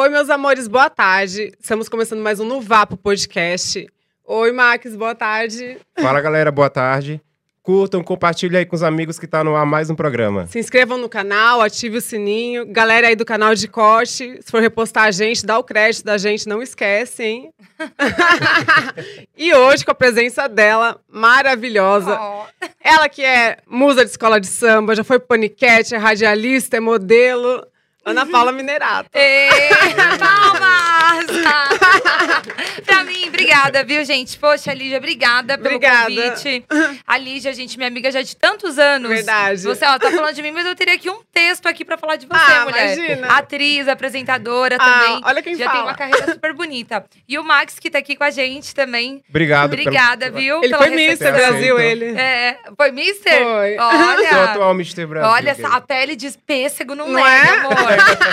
Oi, meus amores, boa tarde. Estamos começando mais um No Vapo Podcast. Oi, Max, boa tarde. Fala, galera, boa tarde. Curtam, compartilhem aí com os amigos que tá no ar mais um programa. Se inscrevam no canal, ative o sininho. Galera aí do canal de corte, se for repostar a gente, dá o crédito da gente, não esquece, hein? e hoje, com a presença dela, maravilhosa. Oh. Ela que é musa de escola de samba, já foi paniquete, é radialista, é modelo. Ana Paula Minerato. Ê, palmas! pra mim, obrigada, viu, gente? Poxa, Lígia, obrigada pelo Obrigada. convite. A Lígia, gente, minha amiga já de tantos anos. Verdade. Você, ó, tá falando de mim, mas eu teria aqui um texto aqui pra falar de você, Ah, mulher. imagina. Atriz, apresentadora Ah, também. olha quem já fala. tem uma carreira super bonita. E o Max, que tá aqui com a gente também. Obrigado. pelo- Obrigada, viu? Ele pela foi Mister. Brasil, ele. É, foi Mister? Foi. Sou Olha. atual Mr. Brasil. Olha, a pele de pêssego não, Não leva, é? amor.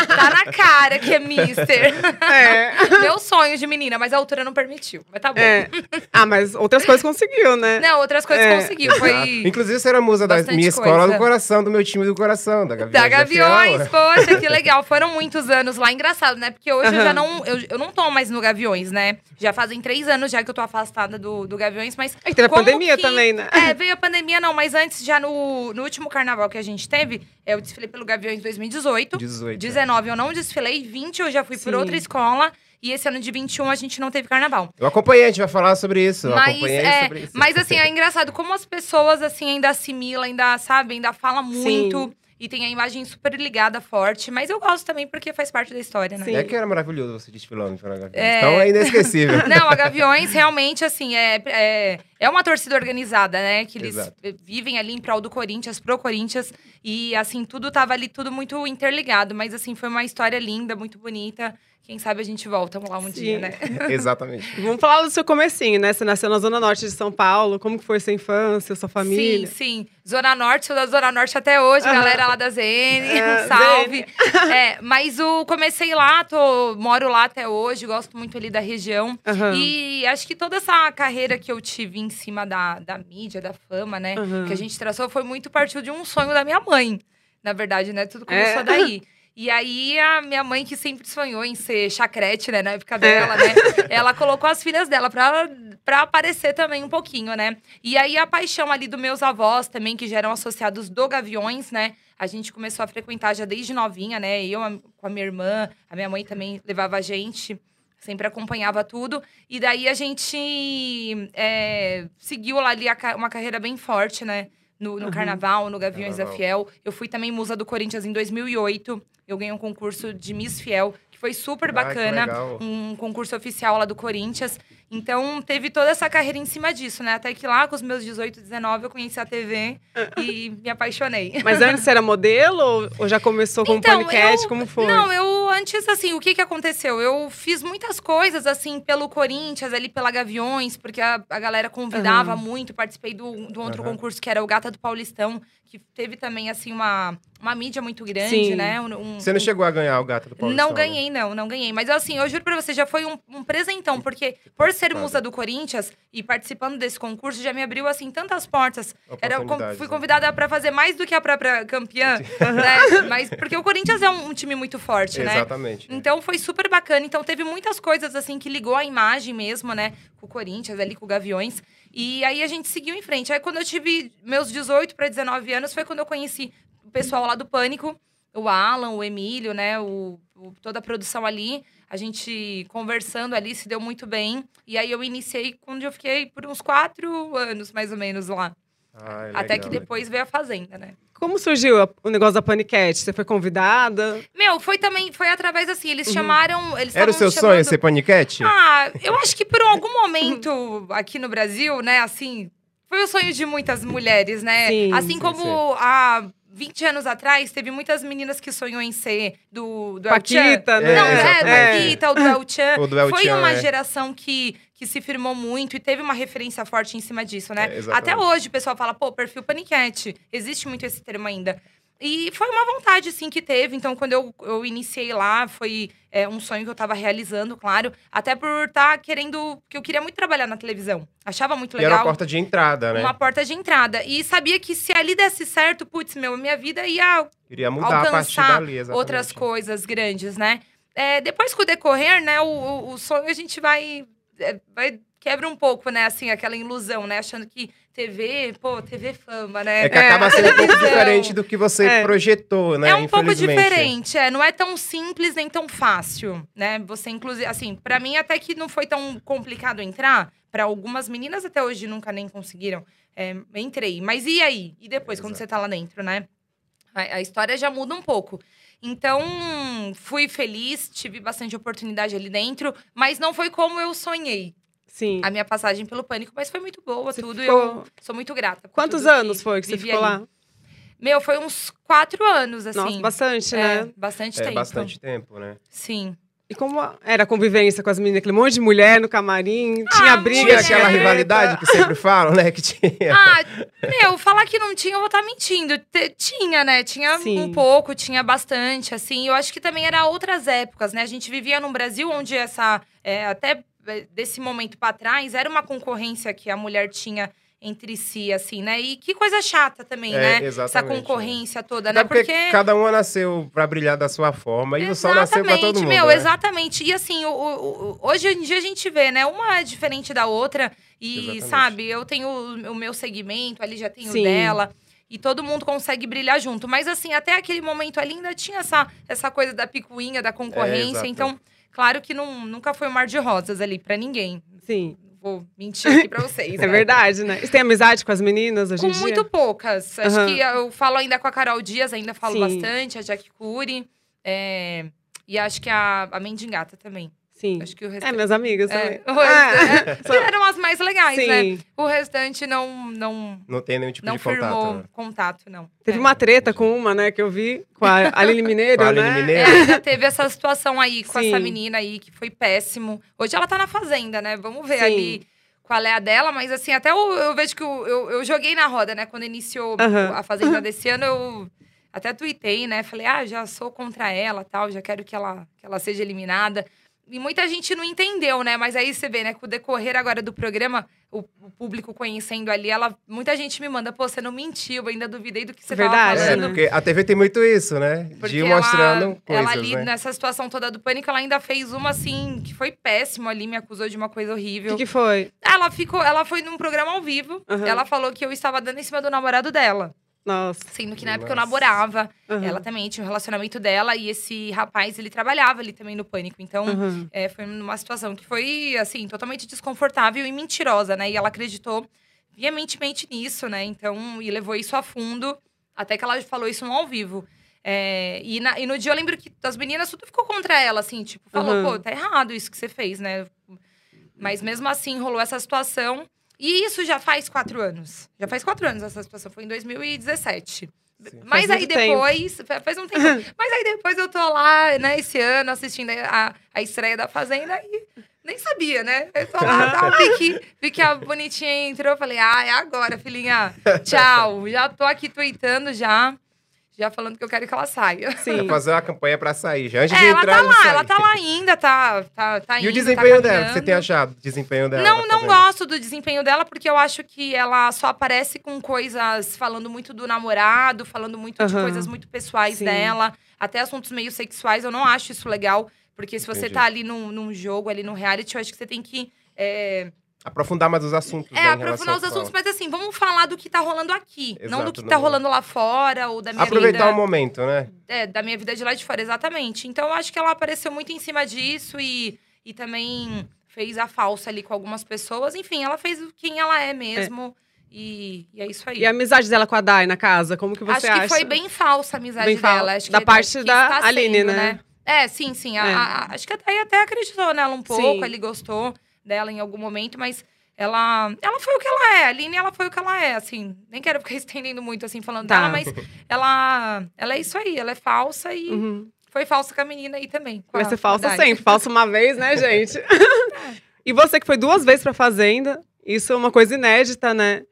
Tá na cara que é mister. É. Meu sonho de menina, mas a altura não permitiu. Mas tá bom. É. Ah, mas outras coisas conseguiu, né? Não, outras coisas É. conseguiu. Foi Inclusive, você era musa da minha escola coisa. do coração, do meu time do coração, da Gaviões. da da Gaviões. Fiel. Poxa, que legal. Foram muitos anos lá. Engraçado, né? Porque hoje eu Aham. já não... Eu, eu não tô mais no Gaviões, né? Já fazem três anos já que eu tô afastada do, do Gaviões, mas... É que teve a pandemia que- também, né? É, veio a pandemia, não. Mas antes, já no, no último carnaval que a gente teve, eu desfilei pelo Gaviões 2018. 18. 19 eu não desfilei, 20 eu já fui por Sim. outra escola. E esse ano de 21 a gente não teve carnaval. Eu acompanhei, a gente vai falar sobre isso. Mas, acompanhei é, sobre isso. mas assim, é engraçado como as pessoas assim ainda assimilam, ainda, sabe, ainda falam muito. E tem a imagem super ligada, forte. Mas eu gosto também porque faz parte da história, né? Sim. É que era maravilhoso você desfilando à Gaviões. É. Então é inesquecível. Não, a Gaviões realmente, assim, é, é, é uma torcida organizada, né? Que eles Exato. vivem ali em prol do Corinthians, pro Corinthians. E, assim, tudo tava ali, tudo muito interligado. Mas, assim, foi uma história linda, muito bonita. Quem sabe a gente volta lá um Sim. dia, né? Exatamente. Vamos falar do seu comecinho, né? Você nasceu na Zona Norte de São Paulo. Como que foi sua infância, sua família? Sim, sim. Zona Norte, sou da Zona Norte até hoje, galera lá da ZN, É, um salve. É, mas o comecei lá, tô, moro lá até hoje, gosto muito ali da região. Aham. E acho que toda essa carreira que eu tive em cima da, da mídia, da fama, né, Aham. que a gente traçou, foi muito partiu de um sonho da minha mãe. Na verdade, né? Tudo começou É. daí. E aí, a minha mãe, que sempre sonhou em ser chacrete, né? Na É. época dela, né? Ela colocou as filhas dela pra, pra aparecer também um pouquinho, né? E aí, a paixão ali dos meus avós também, que já eram associados do Gaviões, né? A gente começou a frequentar já desde novinha, né? Eu a- com a minha irmã, a minha mãe também levava a gente. Sempre acompanhava tudo. E daí, a gente é, seguiu lá ali a uma carreira bem forte, né? No, no Uhum. Carnaval, no Gaviões da Carnaval. Fiel. Eu fui também musa do Corinthians em 2008. Eu ganhei um concurso de Miss Fiel, que foi super Ah, que bacana. legal. Um concurso oficial lá do Corinthians. Então, teve toda essa carreira em cima disso, né? Até que lá, com os meus 18, 19, eu conheci a TV e me apaixonei. Mas antes você era modelo ou- já começou como Então, paniquete? eu- Como foi? Não, eu antes, assim, o que que aconteceu? Eu fiz muitas coisas, assim, pelo Corinthians, ali pela Gaviões, porque a, a galera convidava Aham. muito. Participei do, do outro Aham. concurso que era o Gata do Paulistão, que teve também, assim, uma, uma mídia muito grande, Sim. né? Um- um- Você não chegou a ganhar o gato do Paulistão, Não né? ganhei, não, não ganhei. Mas assim, eu juro pra você, já foi um, um presentão, porque por ser musa do Corinthians e participando desse concurso, já me abriu, assim, tantas portas. Era, fui né? convidada pra fazer mais do que a própria campeã, né? Mas porque o Corinthians é um, um time muito forte, né? Exatamente. Então foi super bacana. Então teve muitas coisas assim que ligou a imagem mesmo, né? Com o Corinthians, ali com o Gaviões. E aí a gente seguiu em frente. Aí quando eu tive meus 18 para 19 anos, foi quando eu conheci o pessoal lá do Pânico, o Alan, o Emílio, né? O, o- toda a produção ali. A gente conversando ali, se deu muito bem. E aí eu iniciei quando eu fiquei por uns quatro anos, mais ou menos, lá. Ai, Até legal. que depois veio a Fazenda, né? Como surgiu a- o negócio da paniquete? Você foi convidada? Meu, foi também, foi através assim, eles chamaram. Eles Era o seu sonho chamando- ser paniquete? Ah, eu acho que por algum momento aqui no Brasil, né, assim, foi o sonho de muitas mulheres, né? Sim, assim sim, como sim. há 20 anos atrás, teve muitas meninas que sonhou em ser do, do. Paquita, né? Não, É, é. Paquita, o do El do El Foi uma é. geração que, que se firmou muito e teve uma referência forte em cima disso, né? É. Até hoje o pessoal fala, pô, perfil paniquete. Existe muito esse termo ainda. E foi uma vontade, sim, que teve. Então, quando eu, eu iniciei lá, foi é, um sonho que eu tava realizando, claro. Até por estar querendo... Porque eu queria muito trabalhar na televisão. Achava muito E era legal. uma porta de entrada, né? Uma porta de entrada. E sabia que se ali desse certo, putz, meu, minha vida ia Iria mudar a partir dali, exatamente. outras coisas grandes, né? é, depois com o decorrer, né, o, o, o sonho a gente vai, é, vai quebra um pouco, né, assim, aquela ilusão, né, achando que TV, pô, TV fama, né? É que acaba sendo um pouco diferente do que você É. projetou, né? É um pouco diferente, é, não é tão simples nem tão fácil, né? Você inclusive, assim, pra mim até que não foi tão complicado entrar, Pra algumas meninas até hoje nunca nem conseguiram. É, entrei, mas e aí? E depois quando você tá lá dentro, né? A, a história já muda um pouco. Então, fui feliz, tive bastante oportunidade ali dentro, mas não foi como eu sonhei Sim. a minha passagem pelo pânico, mas foi muito boa, Você tudo. ficou- Eu sou muito grata. Quantos anos foi que você ficou ali. lá? Meu, foi uns quatro anos, assim. Nossa, bastante, É, né? bastante É tempo. bastante tempo, né? Sim. E como era a convivência com as meninas? Aquele monte de mulher no camarim, tinha Ah, briga. Tinha É. aquela rivalidade que sempre falam, né? Que tinha. Ah, meu, falar que não tinha, eu vou estar mentindo. Te- tinha, né? Tinha Sim. um pouco, tinha bastante, assim. Eu acho que também era outras épocas, né? A gente vivia num Brasil onde essa, é, até é, desse momento pra trás, era uma concorrência que a mulher tinha entre si, assim, né? E que coisa chata também, É, né? Essa exatamente, concorrência toda, Até né? porque, Porque. cada uma nasceu pra brilhar da sua forma e o sol nasceu pra todo mundo. meu, né? exatamente. E assim, o- o- hoje em dia a gente vê, né? Uma é diferente da outra. E, Exatamente. sabe, eu tenho o meu segmento, ali já tenho o Sim. dela. E todo mundo consegue brilhar junto. Mas assim, até aquele momento ali ainda tinha essa, essa coisa da picuinha, da É, concorrência. exato. então, claro que não, nunca foi um mar de rosas ali pra ninguém. Sim, Vou mentir aqui pra vocês. é né? verdade, né? Você tem amizade com as meninas hoje Com em dia? muito poucas. Acho Aham. que eu falo ainda com a Carol Dias, ainda falo Sim. bastante, a Jack Cury. é, E acho que a, a Mendigata também. Sim. Acho que o É, restante. minhas amigas É, também. Ah, é, que eram as mais legais, né? Sim. O restante não, não, Não tem nenhum tipo não de contato. firmou né? contato, não. Teve É. uma treta com uma, né, que eu vi, com a Aline Mineiro, Com a né? Aline Mineiro. É, já teve essa situação aí com Sim. essa menina aí, que foi péssimo. Hoje ela tá na fazenda, né? Vamos ver Sim. ali qual é a dela, mas assim, até eu, eu vejo que eu, eu, eu joguei na roda, né? Quando iniciou a fazenda desse ano, eu até tuitei, né? Falei, ah, já sou contra ela tal, já quero que ela, que ela seja eliminada. E muita gente não entendeu, né? Mas aí você vê, né? Com o decorrer agora do programa, o, o público conhecendo ali, ela, muita gente me manda, pô, você não mentiu, eu ainda duvidei do que você Verdade, tava É, falando. né? porque a TV tem muito isso, né? Porque de ir mostrando ela, coisas, ela ali, né? nessa situação toda do pânico, ela ainda fez uma assim, que foi péssimo ali, me acusou de uma coisa O horrível. que, que foi? Ela ficou, ela foi num programa ao vivo, Aham. ela falou que eu estava dando em cima do namorado dela. Nossa. Sendo que na época eu Nossa. namorava. Aham. Ela também tinha um relacionamento dela e esse rapaz, ele trabalhava ali também no pânico. Então, Aham. é, foi numa situação que foi, assim, totalmente desconfortável e mentirosa, né? E ela acreditou veementemente nisso, né? Então, e levou isso a fundo, até que ela falou isso no ao vivo. É, e, na- e no dia eu lembro que as meninas tudo ficou contra ela, assim, tipo, falou, Aham. pô, tá errado isso que você fez, né? Mas mesmo assim rolou essa situação. E isso já faz quatro anos. Já faz quatro anos essa situação. Foi em 2017. Sim. Mas aí tempo. depois. fa- Faz um tempo. mas aí depois eu tô lá, né, esse ano, assistindo a, a estreia da Fazenda e nem sabia, né? Eu tô lá, tal, vi que, vi que a bonitinha entrou, falei, ah, é agora, filhinha. Tchau. Já tô aqui tweetando já. Já falando que eu quero que ela saia. Sim. Vai fazer uma campanha pra sair já. Antes de É, ela entrar, tá já lá, sai. ela tá lá ainda, tá, tá, tá E indo, o desempenho tá dela, o que você tem achado? do Desempenho dela? Não, não gosto do desempenho dela, porque eu acho que ela só aparece com coisas falando muito do namorado, falando muito de Aham. coisas muito pessoais Sim. dela, até assuntos meio sexuais. Eu não acho isso legal, porque se você Entendi. tá ali num, num jogo, ali no reality, eu acho que você tem que. É, Aprofundar mais os assuntos. é, né, aprofundar os assuntos, mas assim, vamos falar do que tá rolando aqui. não do Exato, que tá não- rolando lá fora, ou da minha Aproveitar vida. o momento, né? É, da minha vida de lá de fora, exatamente. Então, eu acho que ela apareceu muito em cima disso e, e também fez a falsa ali com algumas pessoas. Enfim, ela fez quem ela é mesmo. E, e é isso aí. E a amizade dela com a Dai na casa, como que você acho acha? que foi bem falsa a amizade Bem dela. Acho da que, parte que da Aline, sendo, né? É, sim, sim. A- É. a- a- acho que a Thay até acreditou nela um pouco, Sim. ele gostou dela em algum momento, mas ela, ela foi o que ela é. A Aline, ela foi o que ela é, assim. Nem quero ficar estendendo muito, assim, falando Tá. dela, mas ela, ela é isso aí. Ela é falsa e Uhum. foi falsa com a menina aí também. Vai ser falsa sempre. Falsa uma vez, né, gente? e você que foi duas vezes pra Fazenda, isso é uma coisa inédita, né?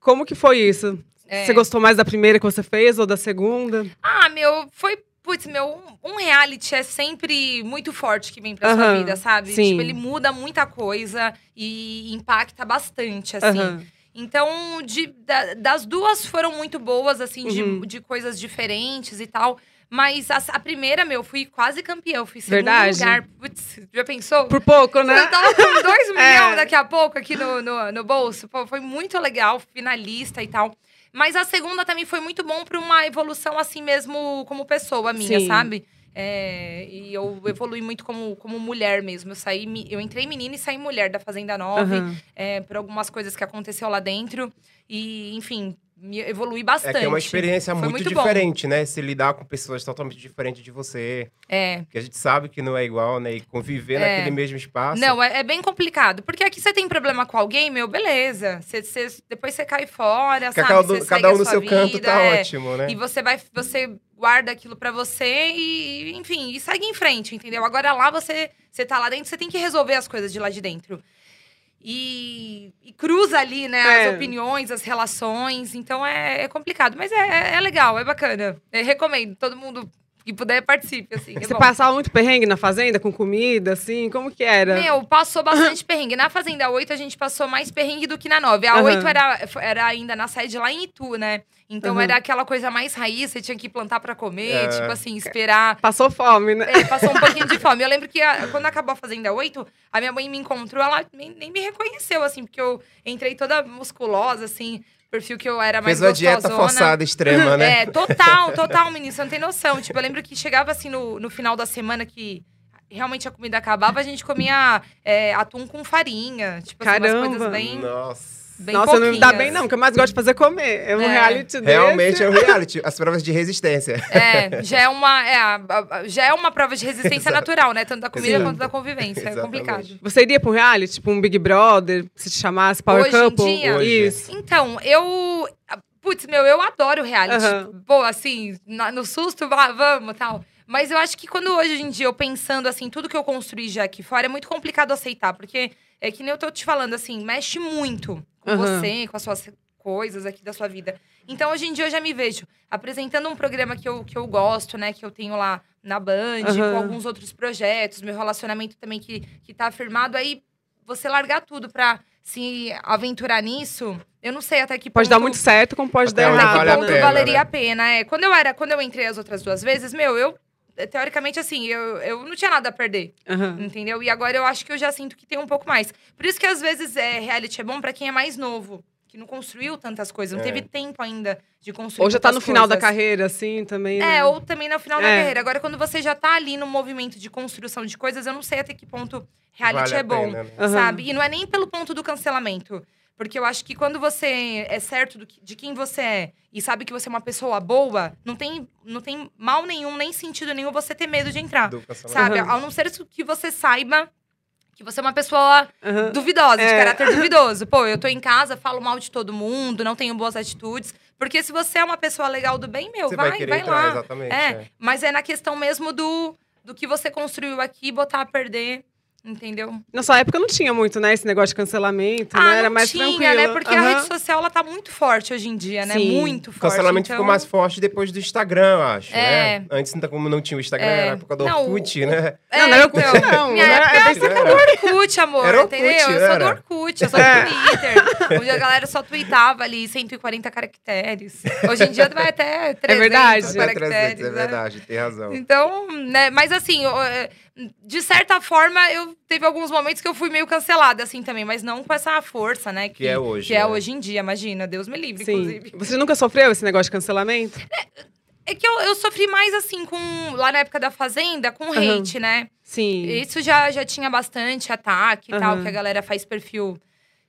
Como que foi isso? É. Você gostou mais da primeira que você fez ou da segunda? Ah, meu, foi. Putz, meu, um, um reality é sempre muito forte que vem pra sua Aham, vida, sabe? sim. Tipo, ele muda muita coisa e impacta bastante, assim. Então, de, da- das duas foram muito boas, assim, de- Uhum. de, coisas diferentes e tal. Mas a, a primeira, meu, fui quase campeã. Eu fui segundo Verdade. lugar. Putz, já pensou? Por pouco, né? Eu tava com dois milhões É. daqui a pouco aqui no, no, no bolso. Pô, foi muito legal, finalista e tal. Mas a segunda também foi muito bom pra uma evolução assim mesmo como pessoa minha, Sim. sabe? É, e eu evolui muito como, como mulher mesmo. Eu saí, eu entrei menina e saí mulher da Fazenda 9, Aham. é, por algumas coisas que aconteceu lá dentro. E, enfim, me evolui É bastante. que é uma experiência Foi muito, muito diferente, né? Se lidar com pessoas totalmente diferentes de você. É. Que a gente sabe que não é igual, né? E conviver É. naquele mesmo espaço. Não, é, é bem complicado. Porque aqui você tem problema com alguém, meu, beleza. Você- você- depois você cai fora, Fica sabe? cada, Você cada um no seu canto vida, tá é. ótimo, né? E você vai, você guarda aquilo pra você e, enfim, e segue em frente, entendeu? Agora lá você, você tá lá dentro, você tem que resolver as coisas de lá de dentro. E, e cruza ali, né, É. as opiniões, as relações. Então é, é complicado, mas é, é legal, é bacana. Eu recomendo, todo mundo que puder participe, assim. é Você bom. passava muito perrengue na fazenda com comida, assim? Como que era? Meu, passou bastante perrengue. Na Fazenda 8, a gente passou mais perrengue do que na 9. A Aham. 8 era, era ainda na sede lá em Itu, né? Então Aham. era aquela coisa mais raiz, você tinha que plantar pra comer, É. tipo assim, esperar. Passou fome, né? É, passou um pouquinho de fome. Eu lembro que a- quando acabou a Fazenda 8, a minha mãe me encontrou, ela nem, nem me reconheceu, assim, porque eu entrei toda musculosa, assim, perfil que eu era mais Fez uma dieta forçada extrema, né? É, total, total, menino. Você não tem noção. Tipo, eu lembro que chegava assim no, no final da semana que realmente a comida acabava, a gente comia é, atum com farinha. Tipo, assim, umas coisas bem, Nossa. Bem Nossa, não me dá pouquinhas. bem não, porque eu mais gosto de fazer comer. É um É. reality desse. Realmente é um reality. As provas de resistência. É, já é uma, é, já é uma prova de resistência natural, né? Tanto da comida Sim. quanto da convivência. É Exatamente. complicado. Você iria pra um reality, tipo um Big Brother, se te chamasse Power Hoje em Couple? dia? Hoje. Isso. Então, eu. Putz, meu, eu adoro reality. Aham. Pô, assim, no susto, vamos tal. Mas eu acho que quando hoje em dia eu pensando assim, tudo que eu construí já aqui fora, é muito complicado aceitar. Porque é que nem eu tô te falando, assim, mexe muito com Aham. você, com as suas coisas aqui da sua vida. Então, hoje em dia, eu já me vejo apresentando um programa que eu, que eu gosto, né? Que eu tenho lá na Band, Aham. com alguns outros projetos, meu relacionamento também que, que tá afirmado. Aí, você largar tudo pra se aventurar nisso, eu não sei até que Pode ponto... dar muito certo, como pode Até dar onde Até que vale a ponto pena, valeria né? a pena. É. Quando, eu era, quando eu entrei as outras duas vezes, meu, eu... Teoricamente, assim, eu, eu não tinha nada a perder, Aham. entendeu? E agora eu acho que eu já sinto que tem um pouco mais. Por isso que, às vezes, é, reality é bom pra quem é mais novo. Que não construiu tantas coisas, não É. teve tempo ainda de construir Ou já tá no final da coisas. carreira, assim, também, né? É, ou também no final da É. carreira. Agora, quando você já tá ali no movimento de construção de coisas, eu não sei até que ponto reality Vale é bom, pena, né? Sabe? E não é nem pelo ponto do cancelamento. Porque eu acho que quando você é certo do que- de quem você é e sabe que você é uma pessoa boa, não tem, não tem mal nenhum, nem sentido nenhum você ter medo de entrar. Sabe? Aham. Ao não ser que você saiba que você é uma pessoa Aham. duvidosa, de É. caráter duvidoso. Pô, eu tô em casa, falo mal de todo mundo, não tenho boas atitudes. Porque se você é uma pessoa legal do bem, meu, Você vai, vai vai entrar, lá. exatamente. É, é. mas é na questão mesmo do, do que você construiu aqui, botar a perder, entendeu? Na sua época não tinha muito, né? Esse negócio de cancelamento, ah, né? Era não mais tinha, tranquilo. né? Porque a Aham. rede social, ela tá muito forte hoje em dia, né? Sim. Muito O forte. cancelamento então... ficou mais forte depois do Instagram, eu acho. É. Né? Antes, não- como não tinha o Instagram, É. era a época do Não, Orkut, o- né? É, Não, não era Orkut, então, não, Minha né? época É era bem só do Orkut, amor. Era Orkut, entendeu? Eu sou do era? Orkut, eu sou do É. Twitter. Onde a galera só tweetava ali 140 caracteres. Hoje em dia vai até 300 verdade. Até caracteres. 300, é né? verdade, tem razão. Então, né, mas assim, eu, é, de certa forma, eu teve alguns momentos que eu fui meio cancelada, assim, também, mas não com essa força, né? Que é hoje, Que é né? hoje em dia, imagina, Deus me livre, Sim. inclusive. Você nunca sofreu esse negócio de cancelamento? É que eu, eu sofri mais, assim, com. Lá na época da Fazenda, com Aham. hate, né? Sim. Isso já, já tinha bastante ataque e tal, Aham. que a galera faz perfil,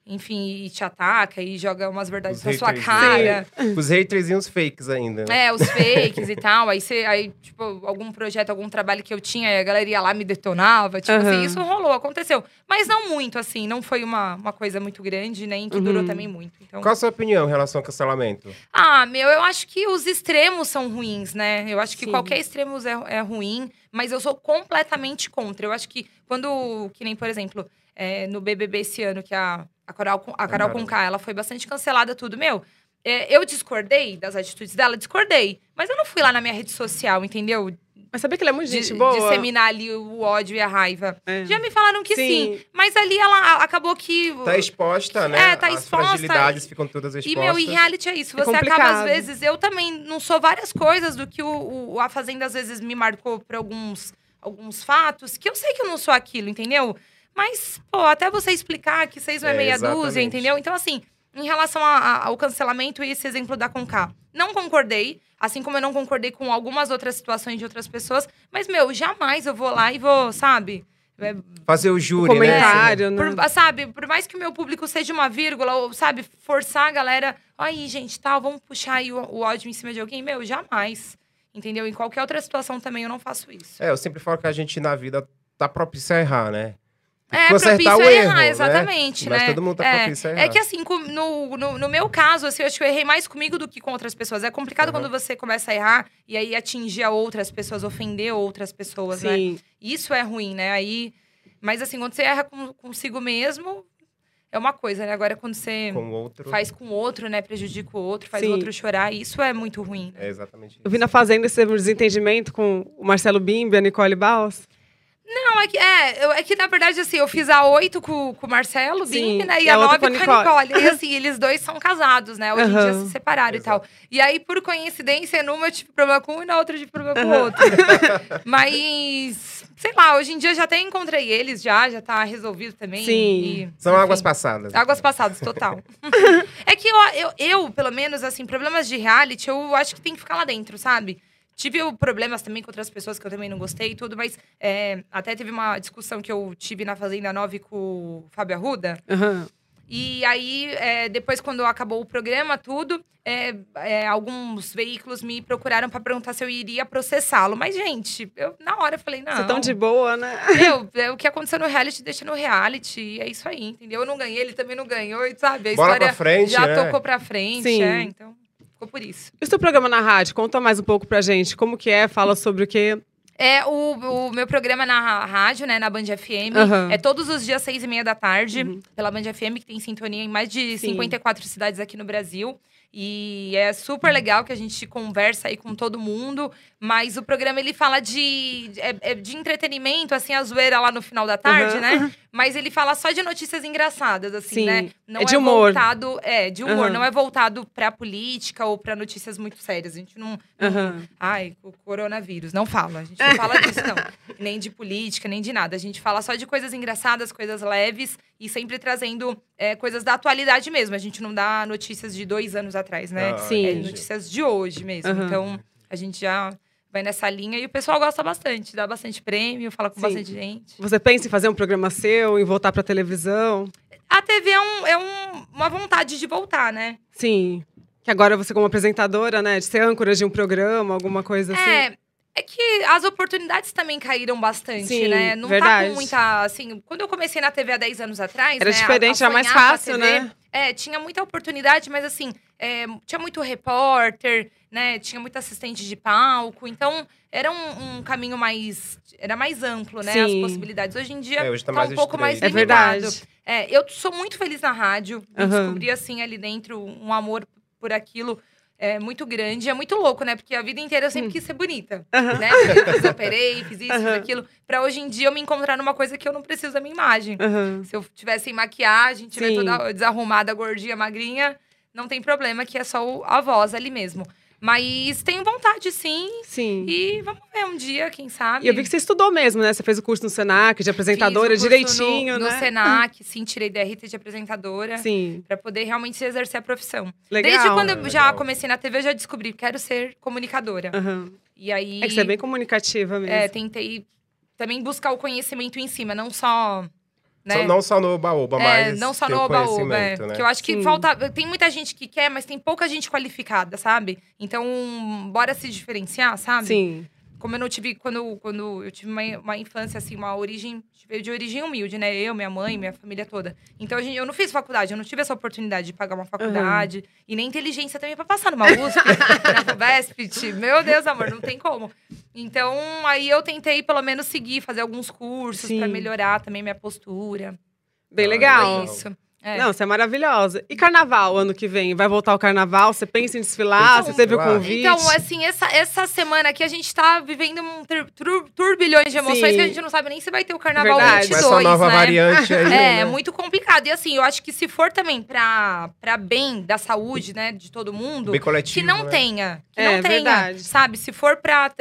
enfim, e te ataca e joga umas verdades Os na sua haters, cara. Os haters e os fakes ainda. né? É, os fakes e tal. Aí, você, aí, tipo, algum projeto, algum trabalho que eu tinha, a galera ia lá me detonava. Tipo Aham. assim, isso rolou, aconteceu. Mas não muito, assim. Não foi uma, uma coisa muito grande, nem que durou Uhum. também muito. Então... Qual a sua opinião em relação ao cancelamento? Ah, meu, eu acho que os extremos são ruins, né? Eu acho que Sim. qualquer extremo é, é ruim, mas eu sou completamente contra. Eu acho que quando, que nem, por exemplo, é, no BBB esse ano, que a, a Carol, a Carol. Conká, ela foi bastante cancelada, tudo. Meu, é, eu discordei das atitudes dela, discordei. Mas eu não fui lá na minha rede social, entendeu? Mas sabia que ele é muito de- gente boa? disseminar ali o ódio e a raiva. É. Já me falaram que sim. Sim. Mas ali ela acabou que. Tá exposta, né? É, tá As exposta. fragilidades ficam todas E, expostas. meu, e reality é isso. É Você acaba, às vezes. Eu também não sou várias coisas do que o, o- a Fazenda às vezes me marcou por alguns, alguns fatos, que eu sei que eu não sou aquilo, entendeu? Mas, pô, até você explicar que seis não é, É, meia dúzia, exatamente. entendeu? Então, assim, em relação a- a- ao cancelamento e esse exemplo da Conká, não concordei. Assim como eu não concordei com algumas outras situações de outras pessoas. Mas, meu, jamais eu vou lá e vou, sabe? É, Fazer o O júri, né? comentário, né? por- sabe, por mais que o meu público seja uma vírgula, ou, sabe, forçar a galera, aí, gente, tal, vamos puxar aí o, o ódio em cima de alguém, meu, jamais. Entendeu? Em qualquer outra situação também eu não faço isso. É, eu sempre falo que a gente na vida tá propício a errar, né? É, propício o erro, errar, né? exatamente, Mas né? todo mundo tá é, propício a errar. É que assim, no, no, no meu caso, assim, eu acho que eu errei mais comigo do que com outras pessoas. É complicado Uhum. quando você começa a errar e aí atingir a outras pessoas, ofender outras pessoas, né? Sim. Isso é ruim, né? Aí. Mas assim, quando você erra com, consigo mesmo, é uma coisa, né? Agora, quando você Com outro. faz com o outro, né? Prejudica o outro, faz Sim. o outro chorar, isso é muito ruim. né? É exatamente isso. Eu vi na Fazenda esse desentendimento com o Marcelo Bimbi e a Nicole Baus. Não, é que, é, eu- é que na verdade, assim, eu fiz a oito com, com o Marcelo Sim, Bimbi, né? E e a nove com a Nicole. E assim, eles dois são casados, né? Hoje em dia se separaram e tal. E aí, por coincidência, numa eu tive problema com um e na outra eu tive problema com o outro. Mas, sei lá, hoje em dia já até encontrei eles, já, já tá resolvido também. Sim. e, São enfim. águas passadas. Águas passadas, total. é que eu, eu, eu, pelo menos, assim, problemas de reality, eu acho que tem que ficar lá dentro, sabe? Tive problemas também com outras pessoas que eu também não gostei e tudo, mas é, até teve uma discussão que eu tive na Fazenda 9 com o Fábio Arruda. Aham. E aí, é, depois, quando acabou o programa, tudo, é, é, alguns veículos me procuraram pra perguntar se eu iria processá-lo. Mas, gente, eu na hora falei, não. Você tão de boa, né? Meu, é, o que aconteceu no reality, deixa no reality. e É isso aí, entendeu? Eu não ganhei, ele também não ganhou, sabe? A Bola história pra frente, já né? tocou pra frente, Sim. é, então ficou por isso. E o seu programa na rádio? Conta mais um pouco pra gente. Como que é? Fala sobre o quê? É, o, o meu programa na rádio, né, na Band FM, Aham. é todos os dias, seis e meia da tarde, Uhum. pela Band FM, que tem sintonia em mais de Sim. 54 cidades aqui no Brasil. E é super legal que a gente conversa aí com todo mundo, mas o programa ele fala de, é, é de entretenimento, assim, a zoeira lá no final da tarde, Aham. né? Mas ele fala só de notícias engraçadas, assim, Sim. né? Não É de humor. voltado, é, de humor, Aham. não é voltado pra política ou pra notícias muito sérias. A gente não, não Aham. Ai, o coronavírus. Não fala. A gente não fala disso, não. Nem de política, nem de nada. A gente fala só de coisas engraçadas, coisas leves e sempre trazendo é, coisas da atualidade mesmo. A gente não dá notícias de dois anos atrás, né? Ah, Sim. É notícias de hoje mesmo. Então, a gente já vai nessa linha e o pessoal gosta bastante. Dá bastante prêmio, fala com Sim. bastante gente. Você pensa em fazer um programa seu, em voltar pra televisão? A TV é, um- é um- uma vontade de voltar, né? Sim. Que agora você, como apresentadora, né? De ser âncora de um programa, alguma coisa assim. É. É que as oportunidades também caíram bastante, Sim, né? Não tá verdade. com muita. Assim, quando eu comecei na TV há 10 anos atrás. Era né, a- diferente, era mais fácil, TV, né? É, tinha muita oportunidade, mas assim, é, tinha muito repórter, né? Tinha muito assistente de palco. Então, era um, um caminho mais. Era mais amplo, né? As Sim. possibilidades. Hoje em dia É, hoje tá tá mais um pouco mais. É limitado. verdade. É, eu sou muito feliz na rádio. Eu Aham. descobri, assim, ali dentro, um amor por aquilo é, muito grande. É muito louco, né? Porque a vida inteira eu sempre quis ser bonita. Né? Eu fiz, operei, fiz isso, fiz Aham. aquilo. Pra hoje em dia eu me encontrar numa coisa que eu não preciso da minha imagem. Aham. Se eu tivesse sem maquiagem, tiver Sim. toda desarrumada, gordinha, magrinha, não tem problema, que é só a voz ali mesmo. Mas tenho vontade, sim. Sim. E vamos ver um dia, quem sabe. E eu vi que você estudou mesmo, né? Você fez o curso no Senac de apresentadora Fiz o curso direitinho, no, né? No Senac, sim, tirei DRT de apresentadora. Sim. Pra poder realmente exercer a profissão. Legal. Desde quando eu já Legal. comecei na TV, eu já descobri que quero ser comunicadora. Aham. E aí. É que você é bem comunicativa mesmo. é, tentei também buscar o conhecimento em cima, não só. Né? Não só no oba-oba, É, mas não só no o oba-oba, é. né? Porque eu acho que Sim. falta. Tem muita gente que quer, mas tem pouca gente qualificada, sabe? Então, bora se diferenciar, sabe? Sim. Como eu não tive. Quando, quando eu tive uma, uma infância, assim, uma origem. Veio de origem humilde, né? Eu, minha mãe, minha família toda. Então, a gente, eu não fiz faculdade, eu não tive essa oportunidade de pagar uma faculdade. E nem inteligência também pra passar numa USP, na FUVESP. Meu Deus, amor, não tem como. Então, aí eu tentei, pelo menos, seguir, fazer alguns cursos pra melhorar também minha postura. Bem Ah, legal. Foi isso. É. Não, você é maravilhosa. E carnaval, ano que vem? Vai voltar o carnaval? Você pensa em desfilar? Em Você teve o convite? Então, assim, essa, essa semana aqui a gente tá vivendo um tur- tur- turbilhões de emoções Sim. que a gente não sabe nem se vai ter o carnaval Verdade. Com 22, essa nova né? variante aí. É, né? é muito complicado. E assim, eu acho que se for também pra, pra bem da saúde, né, de todo mundo, Bem que coletivo. não né? tenha. Que É, não tenha. verdade. Sabe? Se for pra.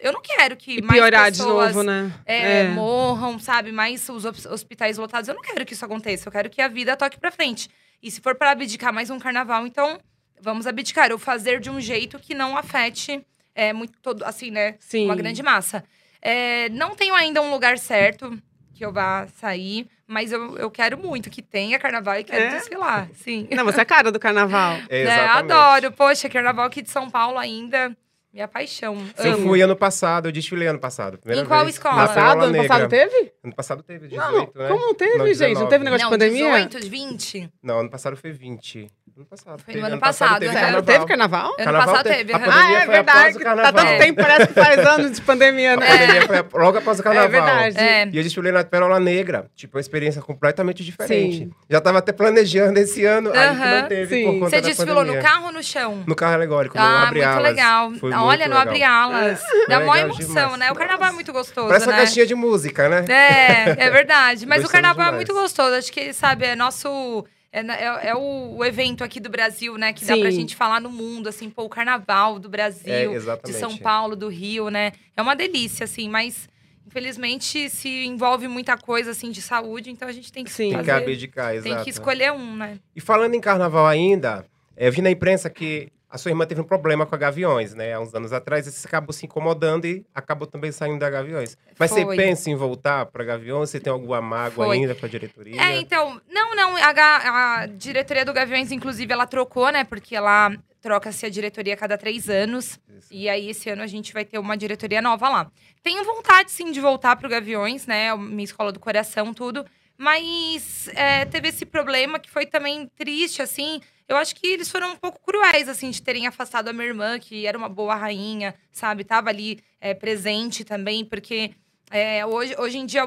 Eu não quero que E mais piorar de pessoas novo, né? é, morram, sabe? Mais os hos- hospitais lotados. Eu não quero que isso aconteça. Eu quero que a vida toque pra frente. E se for para abdicar mais um carnaval, então vamos abdicar. Ou fazer de um jeito que não afete é, muito todo, assim, né? Sim. Uma grande massa. É, não tenho ainda um lugar certo que eu vá sair, mas eu, eu quero muito que tenha carnaval e quero É? desfilar. Sim. Não, você é a cara do carnaval. É, Né? exatamente. Adoro. Poxa, carnaval aqui de São Paulo ainda. Minha paixão. Eu Amo. fui ano passado, eu desfilei ano passado. Primeira Em qual vez, escola? Na Passado? Pérola Ano Negra. passado teve? Ano passado teve, 18, Não, né? como não teve, Não, gente? Não 19. teve negócio Não, de pandemia? 18, 20. Não, ano passado foi 20. Ano passado. Foi no ano passado, teve é. Sério, carnaval. teve carnaval? Ano Carnaval passado teve. teve. A aham. pandemia Ah, é foi após verdade. o Tá carnaval. tanto tempo, parece que faz anos de pandemia, A né? pandemia foi logo após o carnaval. É verdade. É. E eu desfilei na Pérola Negra. Tipo, uma experiência completamente diferente. Sim. Já tava até planejando esse ano, aí que Aham, não teve sim. por conta Você da desfilou pandemia. no carro ou no chão? No carro alegórico, no Ah, Abre muito Alas. legal. Foi muito no legal. Abre Alas. Dá Foi mó legal emoção, demais. né? O carnaval é muito gostoso, Parece uma né? caixinha de música, né? É, é verdade. Mas o carnaval é demais. muito gostoso. Acho que, sabe, é nosso. É, é- é o, o evento aqui do Brasil, né? Que dá pra Sim. gente falar no mundo, assim, pô, o carnaval do É, Brasil, de exatamente. São Paulo, do Rio, né? É uma delícia, assim, mas infelizmente se envolve muita coisa, assim, de saúde, então a gente tem que Sim. Tem fazer, que abdicar, exato. tem que escolher um, né? E falando em carnaval ainda, é, eu vi na imprensa que a sua irmã teve um problema com a Gaviões, né? Há uns anos atrás, e você acabou se incomodando e acabou também saindo da Gaviões. Mas você Foi. pensa em voltar para Gaviões? Você tem alguma mágoa Foi. ainda com a diretoria? É, então, não, não, a, a diretoria do Gaviões, inclusive, ela trocou, né? Porque ela troca-se a diretoria a cada três anos. Isso. E aí, esse ano, a gente vai ter uma diretoria nova lá. Tenho vontade, sim, de voltar pro Gaviões, né? Minha escola do coração, tudo. Mas é, teve esse problema que foi também triste, assim. Eu acho que eles foram um pouco cruéis, assim, de terem afastado a minha irmã, que era uma boa rainha, sabe? Tava ali é, presente também, porque é, hoje, hoje em dia,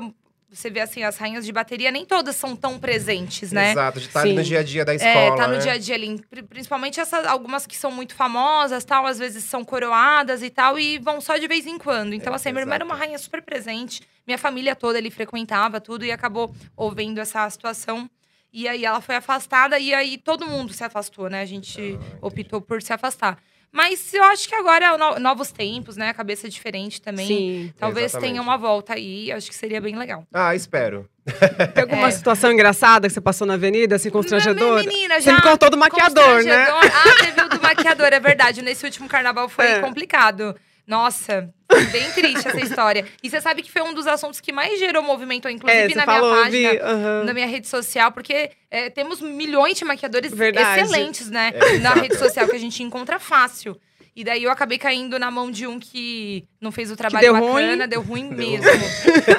você vê, assim, as rainhas de bateria, nem todas são tão presentes, né? Exato, de estar ali Sim. no dia a dia da escola, É, tá no né? dia a dia ali. Pri- Principalmente essas, algumas que são muito famosas, tal, às vezes são coroadas e tal, e vão só de vez em quando. Então, É, assim, minha irmã era uma exato. rainha super presente. Minha família toda ali frequentava tudo e acabou ouvindo essa situação. E aí ela foi afastada e aí todo mundo se afastou, né? A gente Ah, optou por se afastar. Mas eu acho que agora é no- novos tempos, né? A cabeça é diferente também. Sim. Talvez Exatamente. tenha uma volta aí, acho que seria bem legal. Ah, espero. Tem alguma É. situação engraçada que você passou na avenida, assim, constrangedora? Menina, Você já me contou do maquiador, né? Constrangedor. Ah, teve o do maquiador, é verdade. Nesse último carnaval foi É. complicado. Nossa, foi bem triste essa história. E você sabe que foi um dos assuntos que mais gerou movimento, inclusive É, na falou, minha eu página, vi. na minha rede social, porque é, temos milhões de maquiadores Verdade. excelentes, né? É, na rede social que a gente encontra fácil. E daí eu acabei caindo na mão de um que não fez o trabalho deu bacana, ruim. deu ruim Deu mesmo.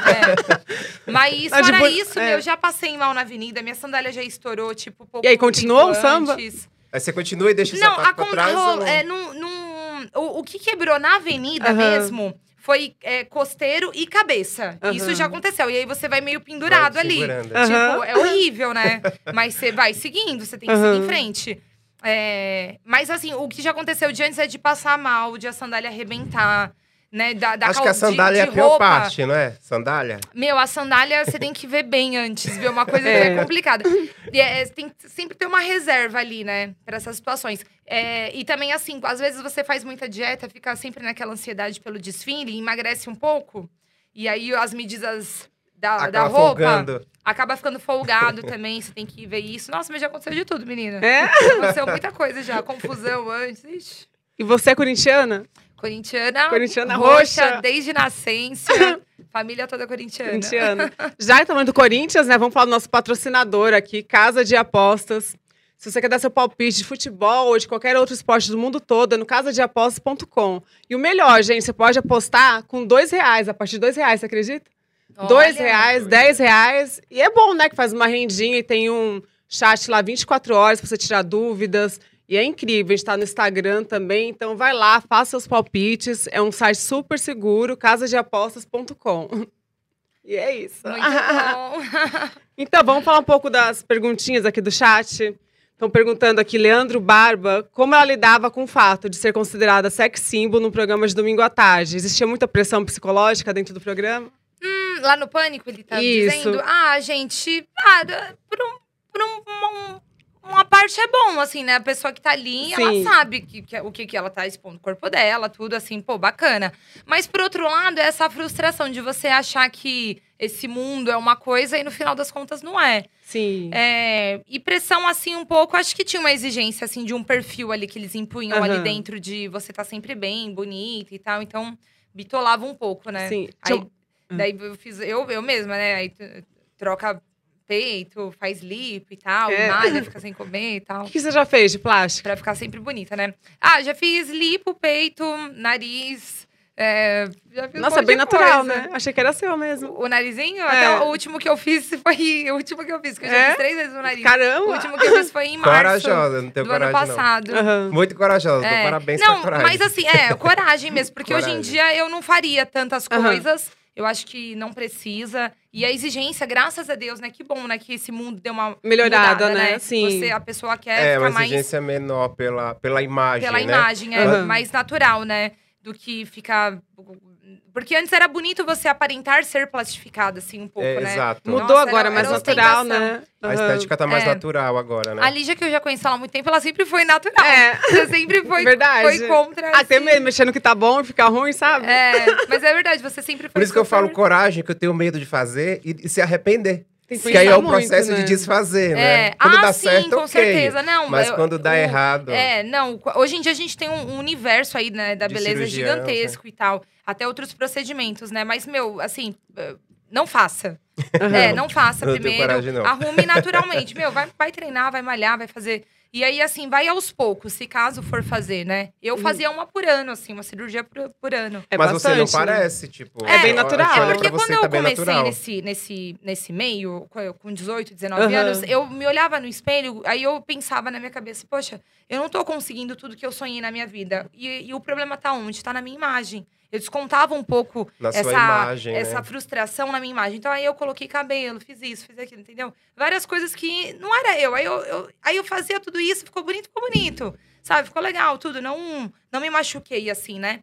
É. Mas Não, fora tipo, isso, é. meu, já passei mal na avenida, minha sandália já estourou, tipo, pouco E aí, continuou o samba? Aí você continua e deixa o Não, sapato pra acon- trás? ro- ou não? é, num- num- o, o que quebrou na avenida Aham. mesmo foi é, costeiro e cabeça. Aham. Isso já aconteceu. E aí você vai meio pendurado Vai ali. Aham. Tipo, é horrível, né? Mas você vai seguindo, você tem que seguir em frente. É, mas assim, o que já aconteceu de antes é de passar mal, de a sandália arrebentar, né? Da, da Acho que a cal- de- sandália é a de pior parte, não é? Sandália? Meu, a sandália você tem que ver bem antes, ver uma coisa que É. é complicada. E é, é, tem que sempre ter uma reserva ali, né, para essas situações. É, e também, assim, às vezes você faz muita dieta, fica sempre naquela ansiedade pelo desfile, emagrece um pouco, e aí as medidas da, da Acaba roupa folgando. acaba ficando folgado também, você tem que ver isso. Nossa, mas já aconteceu de tudo, menina. É? Aconteceu muita coisa já, confusão antes. Ixi. E você é corintiana? Corintiana, Corintiana roxa. desde nascença, família toda corintiana. Corintiana. Já estamos do Corinthians, né? Vamos falar do nosso patrocinador aqui, Casa de Apostas. Se você quer dar seu palpite de futebol ou de qualquer outro esporte do mundo todo, é no casadeapostas.com. E o melhor, gente, você pode apostar com dois reais, a partir de dois reais, você acredita? Dois Olha. reais, dez reais. E é bom, né? Que faz uma rendinha e tem um chat lá 24 horas pra você tirar dúvidas. E é incrível, a gente tá no Instagram também. Então vai lá, faça seus palpites. É um site super seguro, casadeapostas.com. E é isso. Muito bom. Então, vamos falar um pouco das perguntinhas aqui do chat. Estão perguntando aqui, Leandro Barba, como ela lidava com o fato de ser considerada sex symbol no programa de domingo à tarde? Existia muita pressão psicológica dentro do programa? Hum, Lá no Pânico, ele tá Isso. dizendo. Ah, gente, ah, por, um, por um- um- uma parte é bom, assim, né? A pessoa que tá ali, ela Sim. sabe que, que- o que, que ela tá expondo, o corpo dela, tudo assim, pô, bacana. Mas, por outro lado, é essa frustração de você achar que esse mundo é uma coisa e no final das contas não é. Sim. É, e pressão, assim, um pouco, acho que tinha uma exigência, assim, de um perfil ali que eles impunham ali Aham. dentro de você tá sempre bem, bonita e tal. Então, bitolava um pouco, né? Sim. Aí, daí eu fiz, eu, eu mesma, né? Aí troca peito, faz lip e tal, É. malha, fica sem comer e tal. O que você já fez de plástica? Pra ficar sempre bonita, né? Ah, já fiz lipo, peito, nariz. é, já fiz um Nossa, monte bem natural, coisa. né? Achei que era seu mesmo. O narizinho? É. Até o último que eu fiz foi. O último que eu fiz, que eu já É? fiz três vezes o nariz. O Caramba! último que eu fiz foi em março Corajosa, não tenho do ano coragem, não. passado. Aham. Muito corajosa, É. parabéns Não, coragem. mas assim, é, coragem mesmo. Porque hoje em Coragem. dia eu não faria tantas coisas. Eu acho que não precisa. E a exigência, graças a Deus, né? Que bom, né? Que esse mundo deu uma Melhorada, mudada, né? Sim. Você, a pessoa quer É, ficar uma mais exigência menor pela, pela imagem, pela né? imagem, é Aham. mais natural, né? Do que ficar. Porque antes era bonito você aparentar ser plastificada, assim, um pouco, É, né? Exato. Mudou Nossa, agora, era- mais era natural, né? A Aham. estética tá mais É. natural agora, né? A Lígia, que eu já conheço ela há muito tempo, ela sempre foi natural. É. Você sempre foi, Verdade. foi contra. Até assim. mesmo mexendo que tá bom e ficar ruim, sabe? É, mas é verdade, você sempre foi Por isso que eu falo coragem, que eu tenho medo de fazer e, e se arrepender. Tem que aí é o processo muito, de né? desfazer, É. né? Quando ah, dá sim, certo, com ok. certeza. Não, Mas eu- quando dá o- errado. É, não. Hoje em dia a gente tem um, um universo aí, né, da De beleza cirurgião, gigantesco e tal. Até outros procedimentos, né? Mas, meu, assim, eh, não faça. É, não faça Eu não tenho primeiro. coragem, não. Arrume naturalmente. Meu, vai, vai treinar, vai malhar, vai fazer. E aí, assim, vai aos poucos, se caso for fazer, né? Eu fazia uma por ano, assim, uma cirurgia por, por ano. É Mas você não bastante, né? parece, tipo. É bem eu- natural. É olho porque quando você, eu tá bem comecei nesse, nesse, nesse meio, co- com 18, 19 Aham. anos, eu me olhava no espelho, aí eu pensava na minha cabeça, poxa, eu não tô conseguindo tudo que eu sonhei na minha vida. E, e o problema tá onde? Tá na minha imagem. Eu descontava um pouco Na essa, imagem, né? essa frustração na minha imagem. Então aí eu coloquei cabelo, fiz isso, fiz aquilo, entendeu? Várias coisas que não era eu. Aí eu, eu- aí eu fazia tudo isso, ficou bonito, ficou bonito. Sabe? Ficou legal, tudo. Não, não me machuquei assim, né?